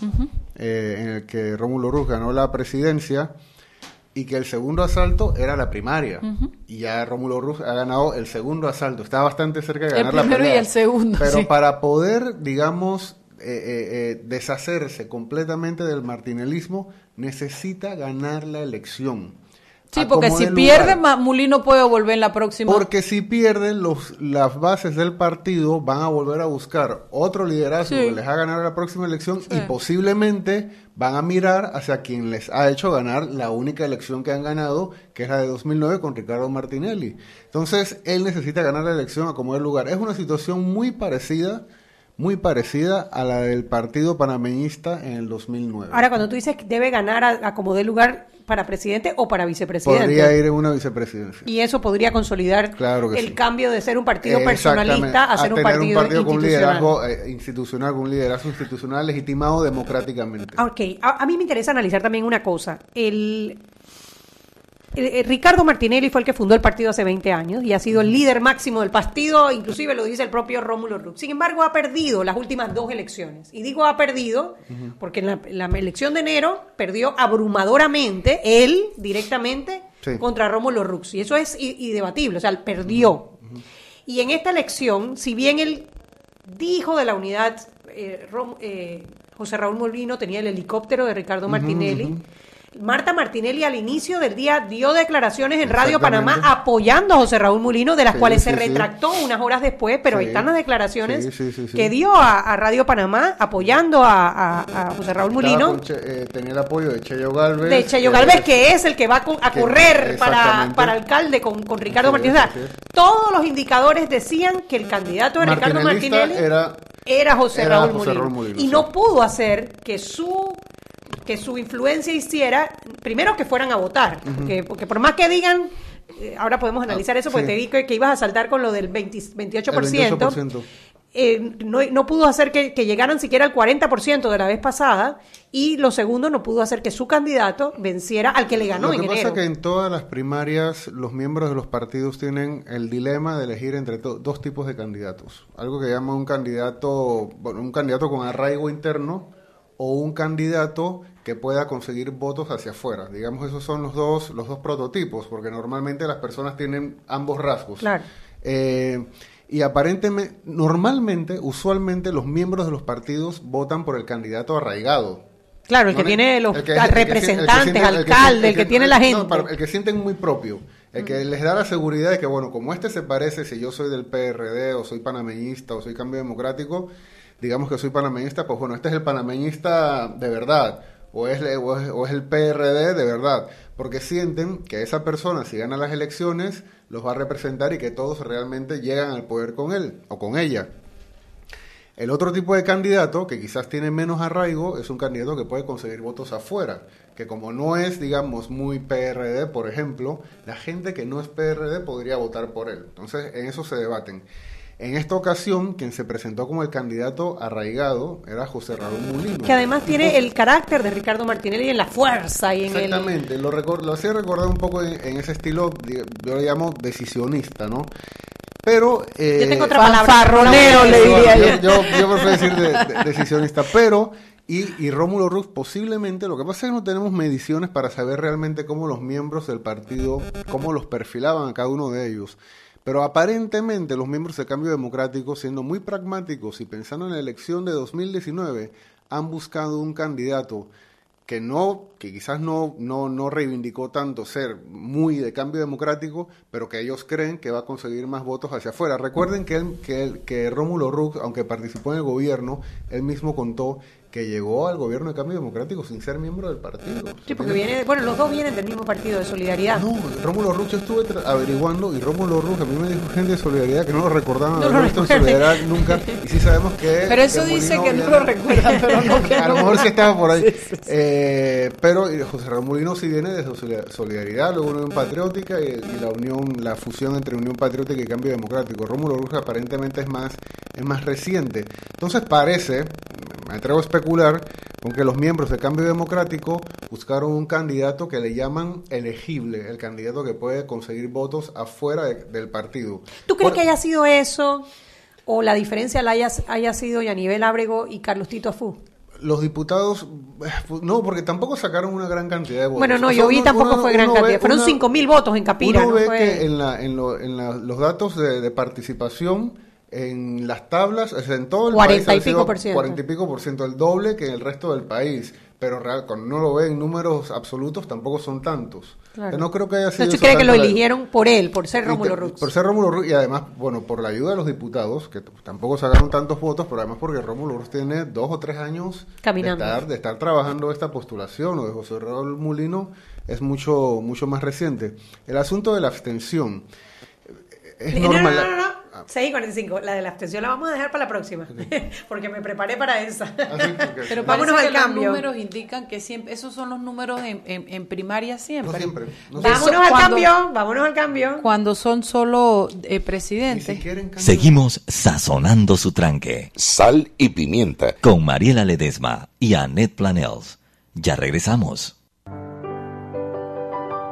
eh, en el que Rómulo Ruz ganó la presidencia, y que el segundo asalto era la primaria. Y ya Rómulo Ruz ha ganado el segundo asalto. Está bastante cerca de El ganar la primero y el segundo, Pero sí. para poder, digamos, eh, eh, eh, deshacerse completamente del martinelismo, necesita ganar la elección. Sí, porque si pierde, Mulino puede volver en la próxima. Porque si pierden, los, las bases del partido van a volver a buscar otro liderazgo Sí. que les haga ganar la próxima elección Sí. y posiblemente van a mirar hacia quien les ha hecho ganar la única elección que han ganado, que es la de 2009 con Ricardo Martinelli. Entonces, él necesita ganar la elección a como dé lugar. Es una situación muy parecida, muy parecida a la del partido panameñista en el 2009. Ahora, cuando tú dices que debe ganar a, a como dé lugar para presidente o para vicepresidente. Podría ir en una vicepresidencia. Y eso podría consolidar Claro el sí. cambio de ser un partido personalista a ser un tener partido, con un institucional. liderazgo eh, institucional, con un liderazgo institucional legitimado democráticamente. Ok, a, a mí me interesa analizar también una cosa. El, el- el Ricardo Martinelli fue el que fundó el partido hace 20 años y ha sido el líder máximo del partido, inclusive lo dice el propio Rómulo Rux. Sin embargo, ha perdido las últimas dos elecciones. Y digo ha perdido porque en la, elección de enero perdió abrumadoramente, él directamente, Sí. contra Rómulo Rux. Y eso es indebatible, o sea, perdió. Y en esta elección, si bien él dijo de la unidad, eh, Rom- eh, José Raúl Molino tenía el helicóptero de Ricardo Martinelli. Marta Martinelli al inicio del día dio declaraciones en Radio. Panamá apoyando a José Raúl Molino, de las Sí, cuales sí, se sí. retractó unas horas después, pero ahí están las declaraciones que dio a, a Radio Panamá apoyando a, a- a José Raúl Che- eh, tenía el apoyo de Cheyo Galvez. De Cheyo que Galvez, es- que es el que va a que- correr para, para alcalde con, con Ricardo Martínez. todos los indicadores decían que el candidato de Ricardo Martinelli era- era José, era Raúl, José Molino. Raúl Molino, Y no pudo hacer que su que su influencia hiciera, primero que fueran a votar, porque, porque por más que digan, eh, ahora podemos analizar eso, porque Ah, sí. te vi que, que ibas a saltar con lo del 20 28%, El 28%. eh, no, no pudo hacer que, que llegaran siquiera al 40% de la vez pasada, y lo segundo, no pudo hacer que su candidato venciera al que le ganó Lo en que pasa enero. es que en todas las primarias los miembros de los partidos tienen el dilema de elegir entre dos tipos de candidatos. Algo que llama un candidato, bueno, un candidato con arraigo interno o un candidato que pueda conseguir votos hacia afuera. Digamos, esos son los dos, los dos prototipos, porque normalmente las personas tienen ambos rasgos. Claro. Eh, y aparentemente, normalmente, usualmente los miembros de los partidos votan por el candidato arraigado. Claro, el que tiene los que- representantes, alcalde, el que tiene la gente. no, para- el que sienten muy propio. El que les da la seguridad de que, bueno, como este se parece, si yo soy del PRD o soy panameñista o soy cambio democrático, digamos que soy panameñista, pues bueno, este es el panameñista de verdad. O es, o es el PRD de verdad. Porque sienten que esa persona, si gana las elecciones, los va a representar y que todos realmente llegan al poder con él o con ella. El otro tipo de candidato, que quizás tiene menos arraigo, es un candidato que puede conseguir votos afuera, que como no es, digamos, muy PRD, por ejemplo, la gente que no es PRD podría votar por él. Entonces, en eso se debaten. En esta ocasión, quien se presentó como el candidato arraigado era José Raúl Mulino. Que además tiene el carácter de Ricardo Martinelli en la fuerza y en el... Exactamente, lo, recor- lo hacía recordar un poco en, en ese estilo, yo lo llamo decisionista, ¿no? Pero... eh, Yo tengo otra palabra. Le diría yo. yo, yo prefiero decir de- de- decisionista, pero y, y Rómulo Rux posiblemente, lo que pasa es que no tenemos mediciones para saber realmente cómo los miembros del partido, cómo los perfilaban a cada uno de ellos. Pero aparentemente los miembros de Cambio Democrático, siendo muy pragmáticos y pensando en la elección de 2019, han buscado un candidato que no, que quizás no, no, no reivindicó tanto ser muy de cambio democrático, pero que ellos creen que va a conseguir más votos hacia afuera. Recuerden que, que, él- que Rómulo Rux, aunque participó en el gobierno, él mismo contó que llegó al gobierno de cambio democrático sin ser miembro del partido. Sí, porque viene, bueno, los dos vienen del mismo partido de Solidaridad. No, Rómulo Rux yo estuve averiguando y Rómulo Rux a mí me dijo gente de Solidaridad que no lo recordaban No lo visto en. Solidaridad nunca y sí sabemos que Pero eso que dice que no lo recuerdan, (laughs) pero no que a lo mejor sí estaba por ahí Eh, pero eh, José Ramón Molino sí viene de Solidar- Solidaridad luego Unión Patriótica y, y la unión la fusión entre Unión Patriótica y Cambio Democrático Rómulo Rux aparentemente es más es más reciente entonces parece me atrevo a especular con que los miembros de Cambio Democrático buscaron un candidato que le llaman elegible, el candidato que puede conseguir votos afuera de- del partido. ¿Tú crees Por- que haya sido eso o la diferencia la haya, haya sido Yanivel Ábrego y Carlos Tito Afú? Los diputados, eh, no, porque tampoco sacaron una gran cantidad de votos. Bueno, no, O sea, yo vi uno- tampoco uno- fue gran uno ve cantidad. Fueron una- 5 mil votos en Capira. Uno no ve fue- que en, la, en, lo- en la- los datos de, de participación, en las tablas, o sea, en todo el Cuarenta país, y pico por ciento. 40 y pico por ciento, el doble que en el resto del país. Pero real, cuando uno lo ve en números absolutos, tampoco son tantos. Claro. No creo que haya sido. Entonces, eso ¿tú crees que lo eligieron por él, por ser Rómulo Rux? Por ser Rómulo Rux y además, bueno, por la ayuda de los diputados, que tampoco sacaron tantos votos, pero además porque Rómulo Rux tiene dos o tres años Caminando. De, estar, de estar trabajando esta postulación. Lo de José Raúl Mulino es mucho, mucho más reciente. El asunto de la abstención. Es No, no, normal. no, no, no. 6.45. La de la abstención la vamos a dejar para la próxima. (laughs) Porque me preparé para esa. Así, porque- (laughs) Pero Vámonos al que cambio. los números indican que siempre, esos son los números en, en, en primaria siempre. No siempre. No De siempre. eso vámonos al cuando- cambio. Vámonos al cambio. Cuando son solo eh, presidentes. Seguimos sazonando su tranque Sal y pimienta. con Mariela Ledesma y Annette Planels. Ya regresamos.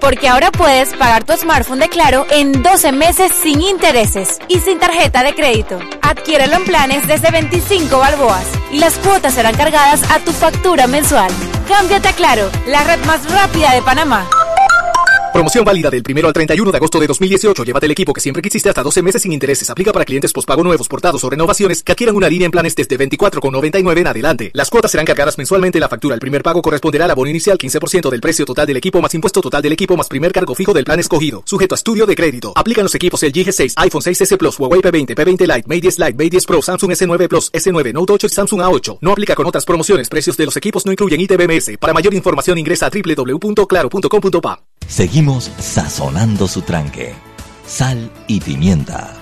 Porque ahora puedes pagar tu smartphone de Claro en 12 meses sin intereses y sin tarjeta de crédito. Adquiérelo en planes desde 25 balboas y las cuotas serán cargadas a tu factura mensual. Cámbiate a Claro, la red más rápida de Panamá. Promoción válida del 1 al 31 de agosto de 2018. Llévate el equipo que siempre quisiste hasta 12 meses sin intereses. Aplica para clientes pospago nuevos, portados o renovaciones que adquieran una línea en planes desde 24,99 en adelante. Las cuotas serán cargadas mensualmente en la factura. El primer pago corresponderá al abono inicial 15% del precio total del equipo más impuesto total del equipo más primer cargo fijo del plan escogido. Sujeto a estudio de crédito. Aplican los equipos el G6, iPhone 6S Plus, Huawei P20, P20 Lite, Mate 10 Lite, Mate 10 Pro, Samsung S9 Plus, S9 Note 8 y Samsung A8. No aplica con otras promociones. Precios de los equipos no incluyen ITBMS. Para mayor información ingresa a www.claro.com.pa. Seguimos sazonando su tranque. Sal y pimienta.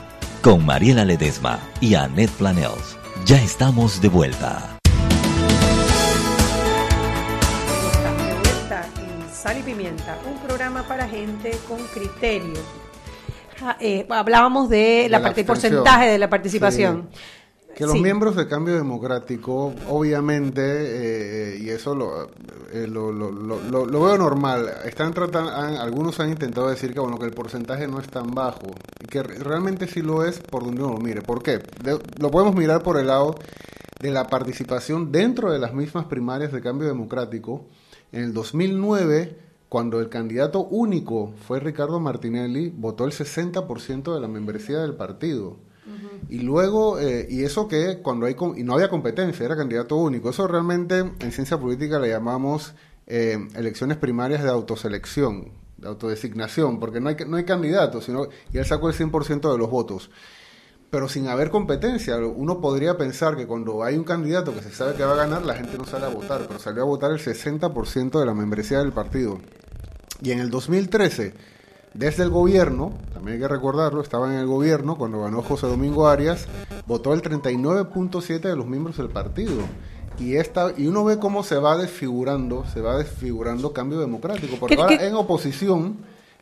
Con Mariela Ledesma y Annette Planels. Ya estamos de vuelta. Estamos de vuelta en Sal y Pimienta, un programa para gente con criterio. Ah, eh, hablábamos de la, la parte porcentaje de la participación. Que los Sí. miembros de Cambio Democrático, obviamente, eh, y eso lo, eh, lo, lo- lo- lo- veo normal, están tratando, han- algunos han intentado decir que bueno que el porcentaje no es tan bajo, y que re- realmente sí lo es por donde uno lo mire. ¿Por qué? De- lo podemos mirar por el lado de la participación dentro de las mismas primarias de Cambio Democrático. En el 2009, cuando el candidato único fue Ricardo Martinelli, votó el 60% de la membresía del partido. Y luego, eh, y eso que cuando hay, y no había competencia, era candidato único. Eso realmente en ciencia política le llamamos eh, elecciones primarias de autoselección, de autodesignación, porque no hay, no hay candidatos, sino, y él sacó el 100% de los votos. Pero sin haber competencia, uno podría pensar que cuando hay un candidato que se sabe que va a ganar, la gente no sale a votar, pero salió a votar el 60% de la membresía del partido. Y en el 2013, desde el gobierno, también hay que recordarlo, estaba en el gobierno cuando ganó José Domingo Arias, votó el 39.7 de los miembros del partido. Y, esta, y uno ve cómo se va desfigurando, se va desfigurando cambio democrático. Porque ¿Qué- ahora qué- en oposición,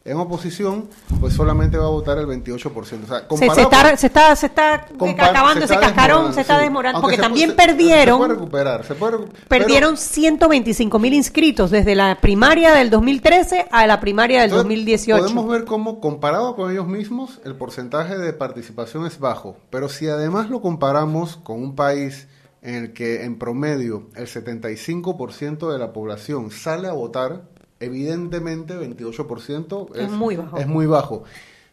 en oposición, pues solamente va a votar el 28%. O sea, Se, está, se está, se está acabando se ese está cascarón, desmoronando, se está sí. Aunque porque se también se- perdieron, Se puede recuperar, se puede recu- perdieron 125 mil inscritos desde la primaria del 2013 a la primaria del Entonces, 2018. Podemos ver cómo, comparado con ellos mismos, el porcentaje de participación es bajo. Pero si además lo comparamos con un país en el que en promedio el 75% de la población sale a votar, evidentemente 28% Es muy bajo. Es muy bajo.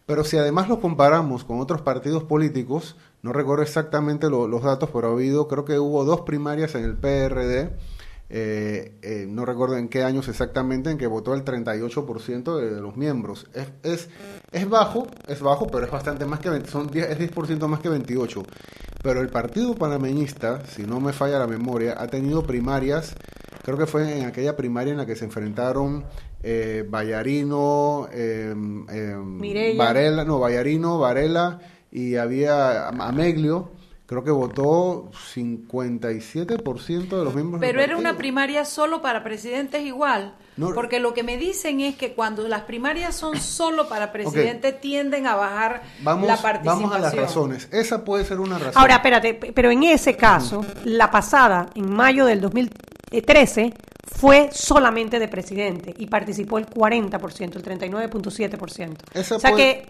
Pero si además lo comparamos con otros partidos políticos, no recuerdo exactamente lo- los datos, pero ha habido, creo que hubo dos primarias en el PRD, eh, eh, no recuerdo en qué años exactamente, en que votó el 38% de, de los miembros. Es, es, es bajo, es bajo, pero es bastante más que 20, son 10, es 10% más que 28. Pero el Partido Panameñista, si no me falla la memoria, ha tenido primarias, creo que fue en aquella primaria en la que se enfrentaron eh, Vallarino, eh, eh, Mireya. Varela, no, Vallarino, Varela y había Ameglio. Creo que votó 57% de los miembros del Pero era una primaria solo para presidentes igual. No. porque lo que me dicen es que cuando las primarias son solo para presidentes tienden a bajar Vamos, la participación. vamos a las razones. Esa puede ser una razón. Ahora, espérate, pero en ese caso, la pasada, en mayo del 2013, fue solamente de presidente y participó el 40%, el 39.7%. Esa O sea puede- que...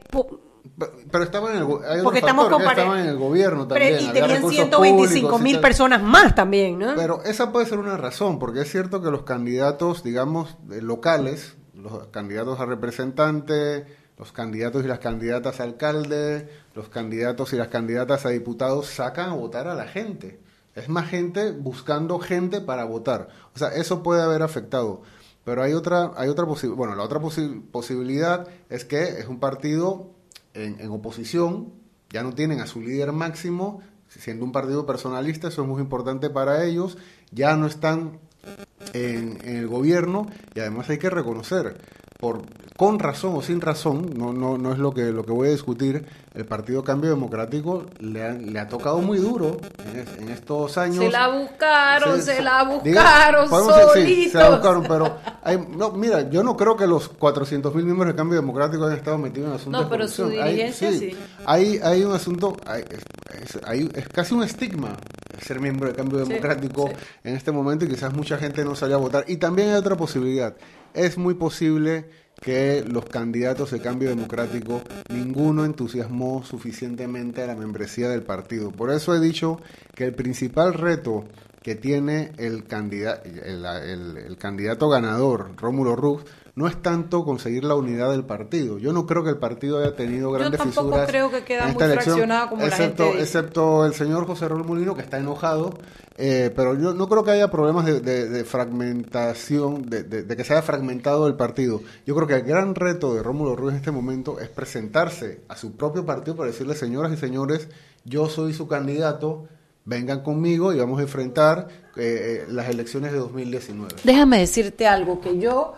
Pero estaba en el, hay Porque estamos factor, que compare- estaban en el gobierno Pero- también. y había tenían recursos 125 públicos y mil personas más también, ¿no? Pero esa puede ser una razón, porque es cierto que los candidatos, digamos, eh, locales, los candidatos a representante, los candidatos y las candidatas a alcalde, los candidatos y las candidatas a diputados sacan a votar a la gente. Es más gente buscando gente para votar. O sea, eso puede haber afectado. Pero hay otra, hay otra posibilidad. Bueno, la otra posi- posibilidad es que es un partido en, oposición, ya no tienen a su líder máximo, siendo un partido personalista, eso es muy importante para ellos, ya no están en el gobierno y además hay que reconocer, por, con razón o sin razón, no, no, no es lo que, lo que voy a discutir, el Partido Cambio Democrático le ha, le ha tocado muy duro en, es- en estos años. Se la buscaron, se la buscaron sí, solitos. se la buscaron, pero hay- no, mira, yo no creo que los 400 mil miembros del Cambio Democrático hayan estado metidos en asuntos No, pero de su corrupción. Hay- dirigencia sí. Hay, hay un asunto, hay- es, hay- es casi un estigma ser miembro del Cambio Democrático sí. en este momento y quizás mucha gente no salió a votar. Y también hay otra posibilidad. Es muy posible que los candidatos de Cambio Democrático, ninguno entusiasmó suficientemente a la membresía del partido. Por eso he dicho que el principal reto que tiene el, candida- el, el- el candidato ganador, Rómulo Rux, no es tanto conseguir la unidad del partido. Yo no creo que el partido haya tenido grandes tampoco fisuras creo que queda en muy elección, fraccionado como la excepto, gente dice. excepto el señor José Raúl Molino, que está enojado, eh, pero yo no creo que haya problemas de, de- de fragmentación, de, de- que se haya fragmentado el partido. Yo creo que el gran reto de Rómulo Ruiz en este momento es presentarse a su propio partido para decirle, señoras y señores, yo soy su candidato, vengan conmigo y vamos a enfrentar eh, eh, las elecciones de 2019. Déjame decirte algo que yo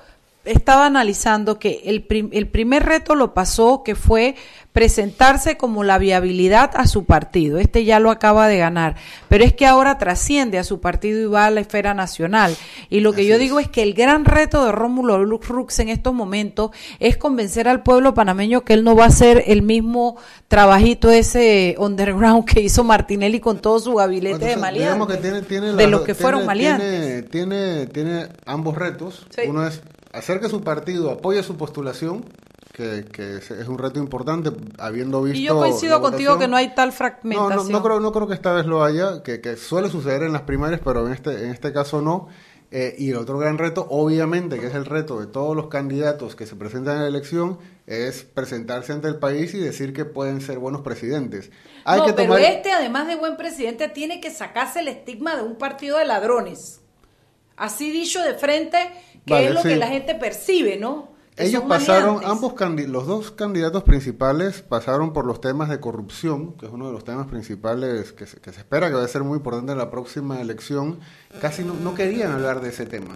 estaba analizando que el, prim- el primer reto lo pasó que fue presentarse como la viabilidad a su partido. Este ya lo acaba de ganar, pero es que ahora trasciende a su partido y va a la esfera nacional. Y lo que Así yo es. digo es que el gran reto de Rómulo Rux en estos momentos es convencer al pueblo panameño que él no va a hacer el mismo trabajito ese underground que hizo Martinelli con todo su gabinete de Entonces, maleantes. que tiene, tiene de los que fueron maleantes. Tiene, tiene, tiene ambos retos. Sí. Uno es hacer que su partido apoye su postulación, que, que es, un reto importante, habiendo visto. Y yo coincido contigo que no hay tal No, fragmentación. no, no creo, no creo que esta vez lo haya, que, que suele suceder en las primarias, pero en este, en este caso no. Eh, y el otro gran reto, obviamente, que es el reto de todos los candidatos que se presentan en la elección, es presentarse ante el país y decir que pueden ser buenos presidentes. Hay no, que pero este, además de buen presidente, tiene que sacarse el estigma de un partido de ladrones. Así dicho de frente, que Vale, es lo sí. que la gente percibe, ¿no? Que Ellos pasaron, ambos los dos candidatos principales pasaron por los temas de corrupción, que es uno de los temas principales que se, que se espera que va a ser muy importante en la próxima elección. Casi no, no querían hablar de ese tema.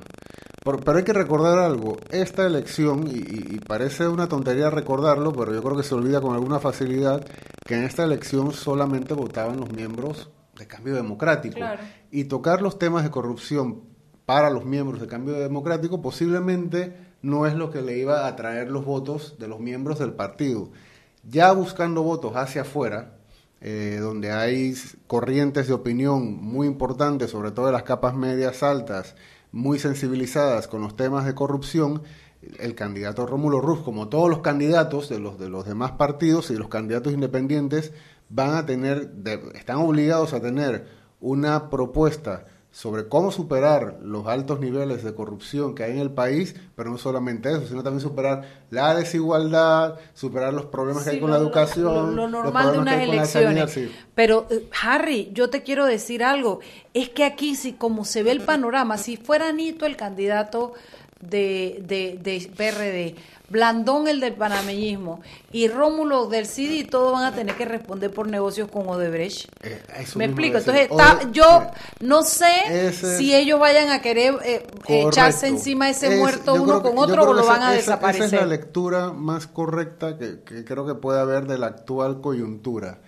Por- pero hay que recordar algo, esta elección, y, y- y parece una tontería recordarlo, pero yo creo que se olvida con alguna facilidad, que en esta elección solamente votaban los miembros de Cambio Democrático. Claro. Y tocar los temas de corrupción para los miembros de Cambio Democrático posiblemente no es lo que le iba a atraer los votos de los miembros del partido. Ya buscando votos hacia afuera, eh, donde hay corrientes de opinión muy importantes, sobre todo de las capas medias altas, muy sensibilizadas con los temas de corrupción, el candidato Rómulo Ruz, como todos los candidatos de los, de los demás partidos y los candidatos independientes, van a tener, están obligados a tener una propuesta sobre cómo superar los altos niveles de corrupción que hay en el país, pero no solamente eso, sino también superar la desigualdad, superar los problemas que hay con lo- la educación, Lo, normal de unas sanidad, elecciones. sí. Pero, eh, Harry, yo te quiero decir algo. Es que aquí, si como se ve el panorama, si fuera Nito el candidato de, de, de PRD, Blandón el del panameñismo y Rómulo del CIDI, todos van a tener que responder por negocios con Odebrecht. Eh, Me explico. decir. Entonces, está, yo mira, no sé Ese- si ellos vayan a querer eh, echarse Correcto. encima ese Es- muerto uno que- con otro o lo esa- van a esa- desaparecer. Esa es la lectura más correcta que, que creo que puede haber de la actual coyuntura.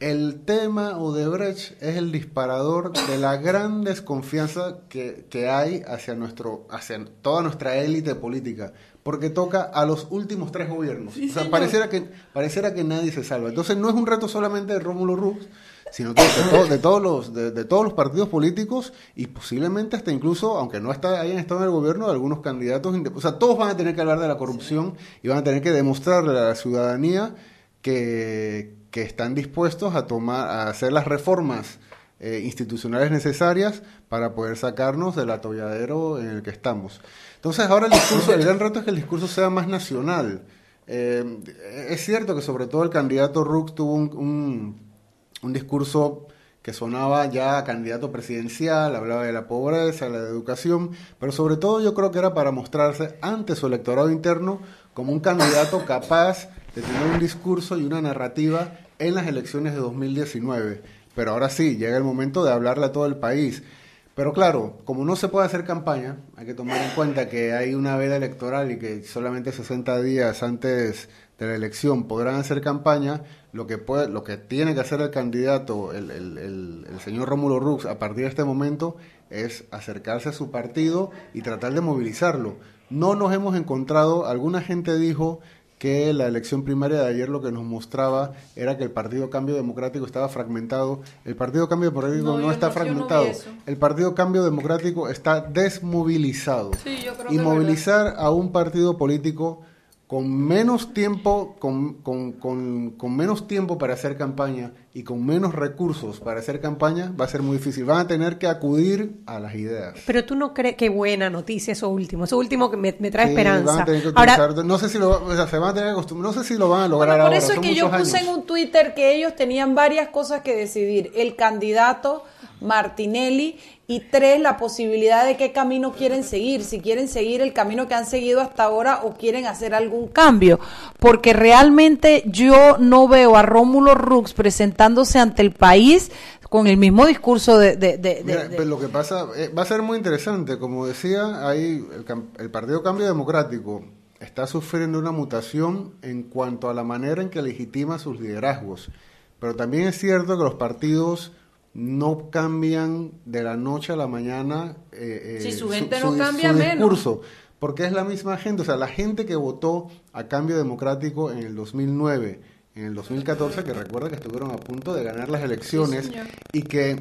El tema Odebrecht es el disparador de la gran desconfianza que, que hay hacia, nuestro, hacia toda nuestra élite política, porque toca a los últimos tres gobiernos. o sea, pareciera que, pareciera que nadie se salva. Entonces no es un reto solamente de Rómulo Rux, sino que de, to- de todos los de, de todos los partidos políticos y posiblemente hasta incluso aunque no está hayan estado en el gobierno de algunos candidatos o sea todos van a tener que hablar de la corrupción y van a tener que demostrarle a la ciudadanía que, que están dispuestos a tomar a hacer las reformas eh, institucionales necesarias para poder sacarnos del atolladero en el que estamos. Entonces ahora el discurso el gran reto es que el discurso sea más nacional. Eh, es cierto que sobre todo el candidato Rux tuvo un- un discurso que sonaba ya candidato presidencial, hablaba de la pobreza, la educación, pero sobre todo yo creo que era para mostrarse ante su electorado interno como un candidato capaz de tener un discurso y una narrativa en las elecciones de 2019. Pero ahora sí, llega el momento de hablarle a todo el país. Pero claro, como no se puede hacer campaña, hay que tomar en cuenta que hay una veda electoral y que solamente 60 días antes de la elección podrán hacer campaña, lo que puede, lo que tiene que hacer el candidato, el, el- el- el señor Rómulo Rux, a partir de este momento, es acercarse a su partido y tratar de movilizarlo. No nos hemos encontrado, alguna gente dijo que la elección primaria de ayer lo que nos mostraba era que el Partido Cambio Democrático estaba fragmentado. El Partido Cambio Democrático No, no, está no- no fragmentado. el Partido Cambio Democrático está desmovilizado. Sí, yo creo y que movilizar a un partido político con menos tiempo, con, con, con, con menos tiempo para hacer campaña y con menos recursos para hacer campaña va a ser muy difícil. Van a tener que acudir a las ideas. Pero tú no crees qué buena noticia eso último. Eso último que me, me trae Sí, van esperanza. a tener que Ahora, no sé si lo, o sea, se van a tener que no sé si lo van a lograr Bueno, por ahora. eso es son que yo puse años. en un Twitter que ellos tenían varias cosas que decidir. El candidato Martinelli y tres, la posibilidad de qué camino quieren seguir. Si quieren seguir el camino que han seguido hasta ahora o quieren hacer algún cambio. Porque realmente yo no veo a Rómulo Rux presentándose ante el país con el mismo discurso de... de- de- de- Mira, de- pues lo que pasa eh, va a ser muy interesante. Como decía, el, cam- el Partido Cambio Democrático está sufriendo una mutación en cuanto a la manera en que legitima sus liderazgos. Pero también es cierto que los partidos no cambian de la noche a la mañana eh, eh, Si su gente no cambia, menos. discurso. Porque es la misma gente, o sea, la gente que votó a Cambio Democrático en el 2009, en el 2014, que recuerda que estuvieron a punto de ganar las elecciones y que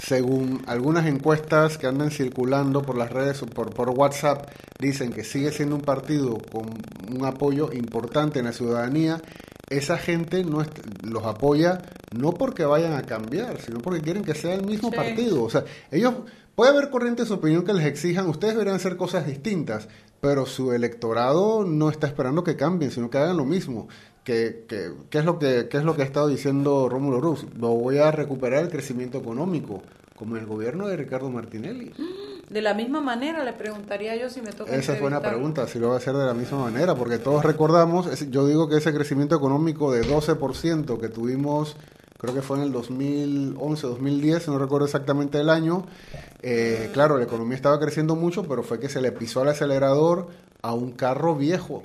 según algunas encuestas que andan circulando por las redes o por, por WhatsApp, dicen que sigue siendo un partido con un apoyo importante en la ciudadanía. Esa gente no los apoya no porque vayan a cambiar, sino porque quieren que sea el mismo partido. O sea, ellos, puede haber corrientes de opinión que les exijan, ustedes deberían hacer cosas distintas, pero su electorado no está esperando que cambien, sino que hagan lo mismo. ¿Qué, qué, qué es, lo que, qué es lo que ha estado diciendo Rómulo Ruz? Lo voy a recuperar el crecimiento económico, como el gobierno de Ricardo Martinelli. De la misma manera, le preguntaría yo si me toca. Esa fue una pregunta, si lo va a hacer de la misma manera, porque todos recordamos, yo digo que ese crecimiento económico de 12% que tuvimos, creo que fue en el 2011, 2010, no recuerdo exactamente el año, eh, claro, la economía estaba creciendo mucho, pero fue que se le pisó el acelerador a un carro viejo.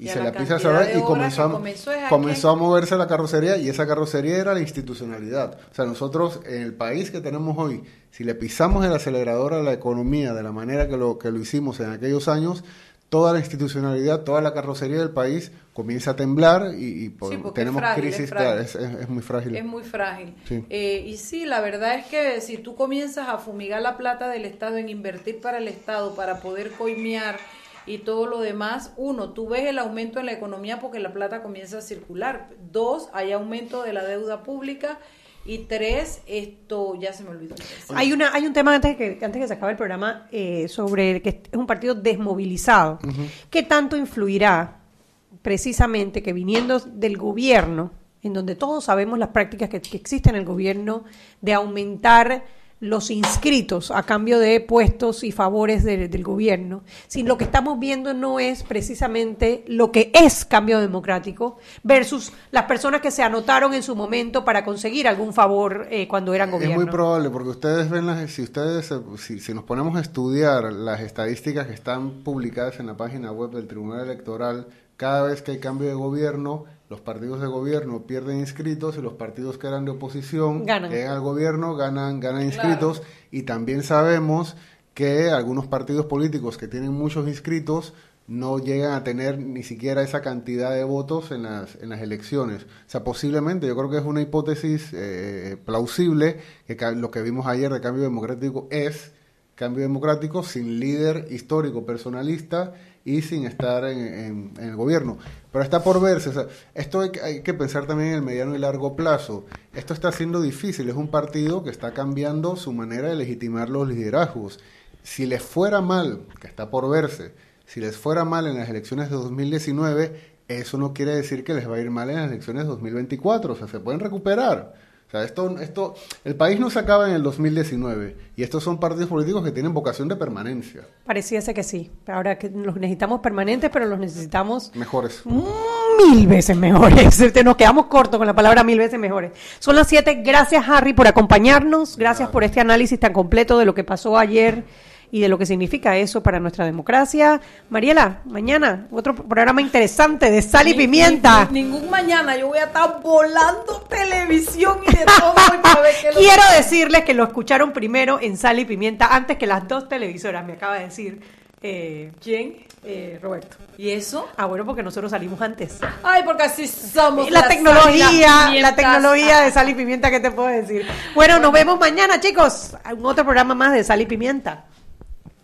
Y, Y a se la le pisa de y comenzó, a, comenzó es a comenzó a moverse la carrocería y esa carrocería era la institucionalidad. O sea, nosotros en el país que tenemos hoy, si le pisamos el acelerador a la economía de la manera que lo, que lo hicimos en aquellos años, toda la institucionalidad, toda la carrocería del país comienza a temblar y, y por- Sí, es tenemos frágil, es crisis, frágil. claro, es, es- es muy frágil. Es muy frágil. Sí. Eh, y sí, la verdad es que si tú comienzas a fumigar la plata del Estado, en invertir para el Estado, para poder coimear y todo lo demás, uno, tú ves el aumento en la economía porque la plata comienza a circular. Dos, hay aumento de la deuda pública. Y tres, esto ya se me olvidó. Hay una hay un tema antes que antes que se acabe el programa eh, sobre que es un partido desmovilizado. ¿Qué tanto influirá precisamente que viniendo del gobierno, en donde todos sabemos las prácticas que, que existen en el gobierno de aumentar los inscritos a cambio de puestos y favores de- del gobierno, si lo que estamos viendo no es precisamente lo que es cambio democrático versus las personas que se anotaron en su momento para conseguir algún favor eh, cuando eran gobierno. Es muy probable porque ustedes ven las, si ustedes, eh, si, si nos ponemos a estudiar las estadísticas que están publicadas en la página web del Tribunal Electoral, cada vez que hay cambio de gobierno, los partidos de gobierno pierden inscritos y los partidos que eran de oposición Ganan. llegan al gobierno ganan, ganan inscritos y también sabemos que algunos partidos políticos que tienen muchos inscritos no llegan a tener ni siquiera esa cantidad de votos en las, en las elecciones. O sea, posiblemente, yo creo que es una hipótesis eh, plausible, que lo que vimos ayer de cambio democrático es cambio democrático sin líder histórico personalista y sin estar en, el gobierno. Pero está por verse. esto hay, hay que pensar también en el mediano y largo plazo. Esto está siendo difícil. Es un partido que está cambiando su manera de legitimar los liderazgos. Si les fuera mal, que está por verse, si les fuera mal en las elecciones de 2019, eso no quiere decir que les va a ir mal en las elecciones de 2024. O sea, se pueden recuperar. O sea, esto, esto, el país no se acaba en el 2019 y estos son partidos políticos que tienen vocación de permanencia, Pareciese que sí. Ahora que los necesitamos permanentes, pero los necesitamos mejores. mil veces mejores. (laughs) Nos quedamos cortos con la palabra mil veces mejores. Son las siete. Gracias, Harry, por acompañarnos. Gracias por este análisis tan completo de lo que pasó ayer y de lo que significa eso para nuestra democracia. Mariela, mañana otro programa interesante de sal y pimienta. ni- ningún mañana yo voy a estar volando televisión y de todo Quiero decirles que lo escucharon primero en Sal y Pimienta antes que las dos televisoras, me acaba de decir eh, ¿Quién? eh, Roberto. ¿Y eso? Ah, bueno, porque nosotros salimos antes. Ay, porque así somos. la las tecnología, la tecnología de Sal y Pimienta, ¿qué te puedo decir? Bueno, nos vemos mañana, chicos. Un otro programa más de Sal y Pimienta.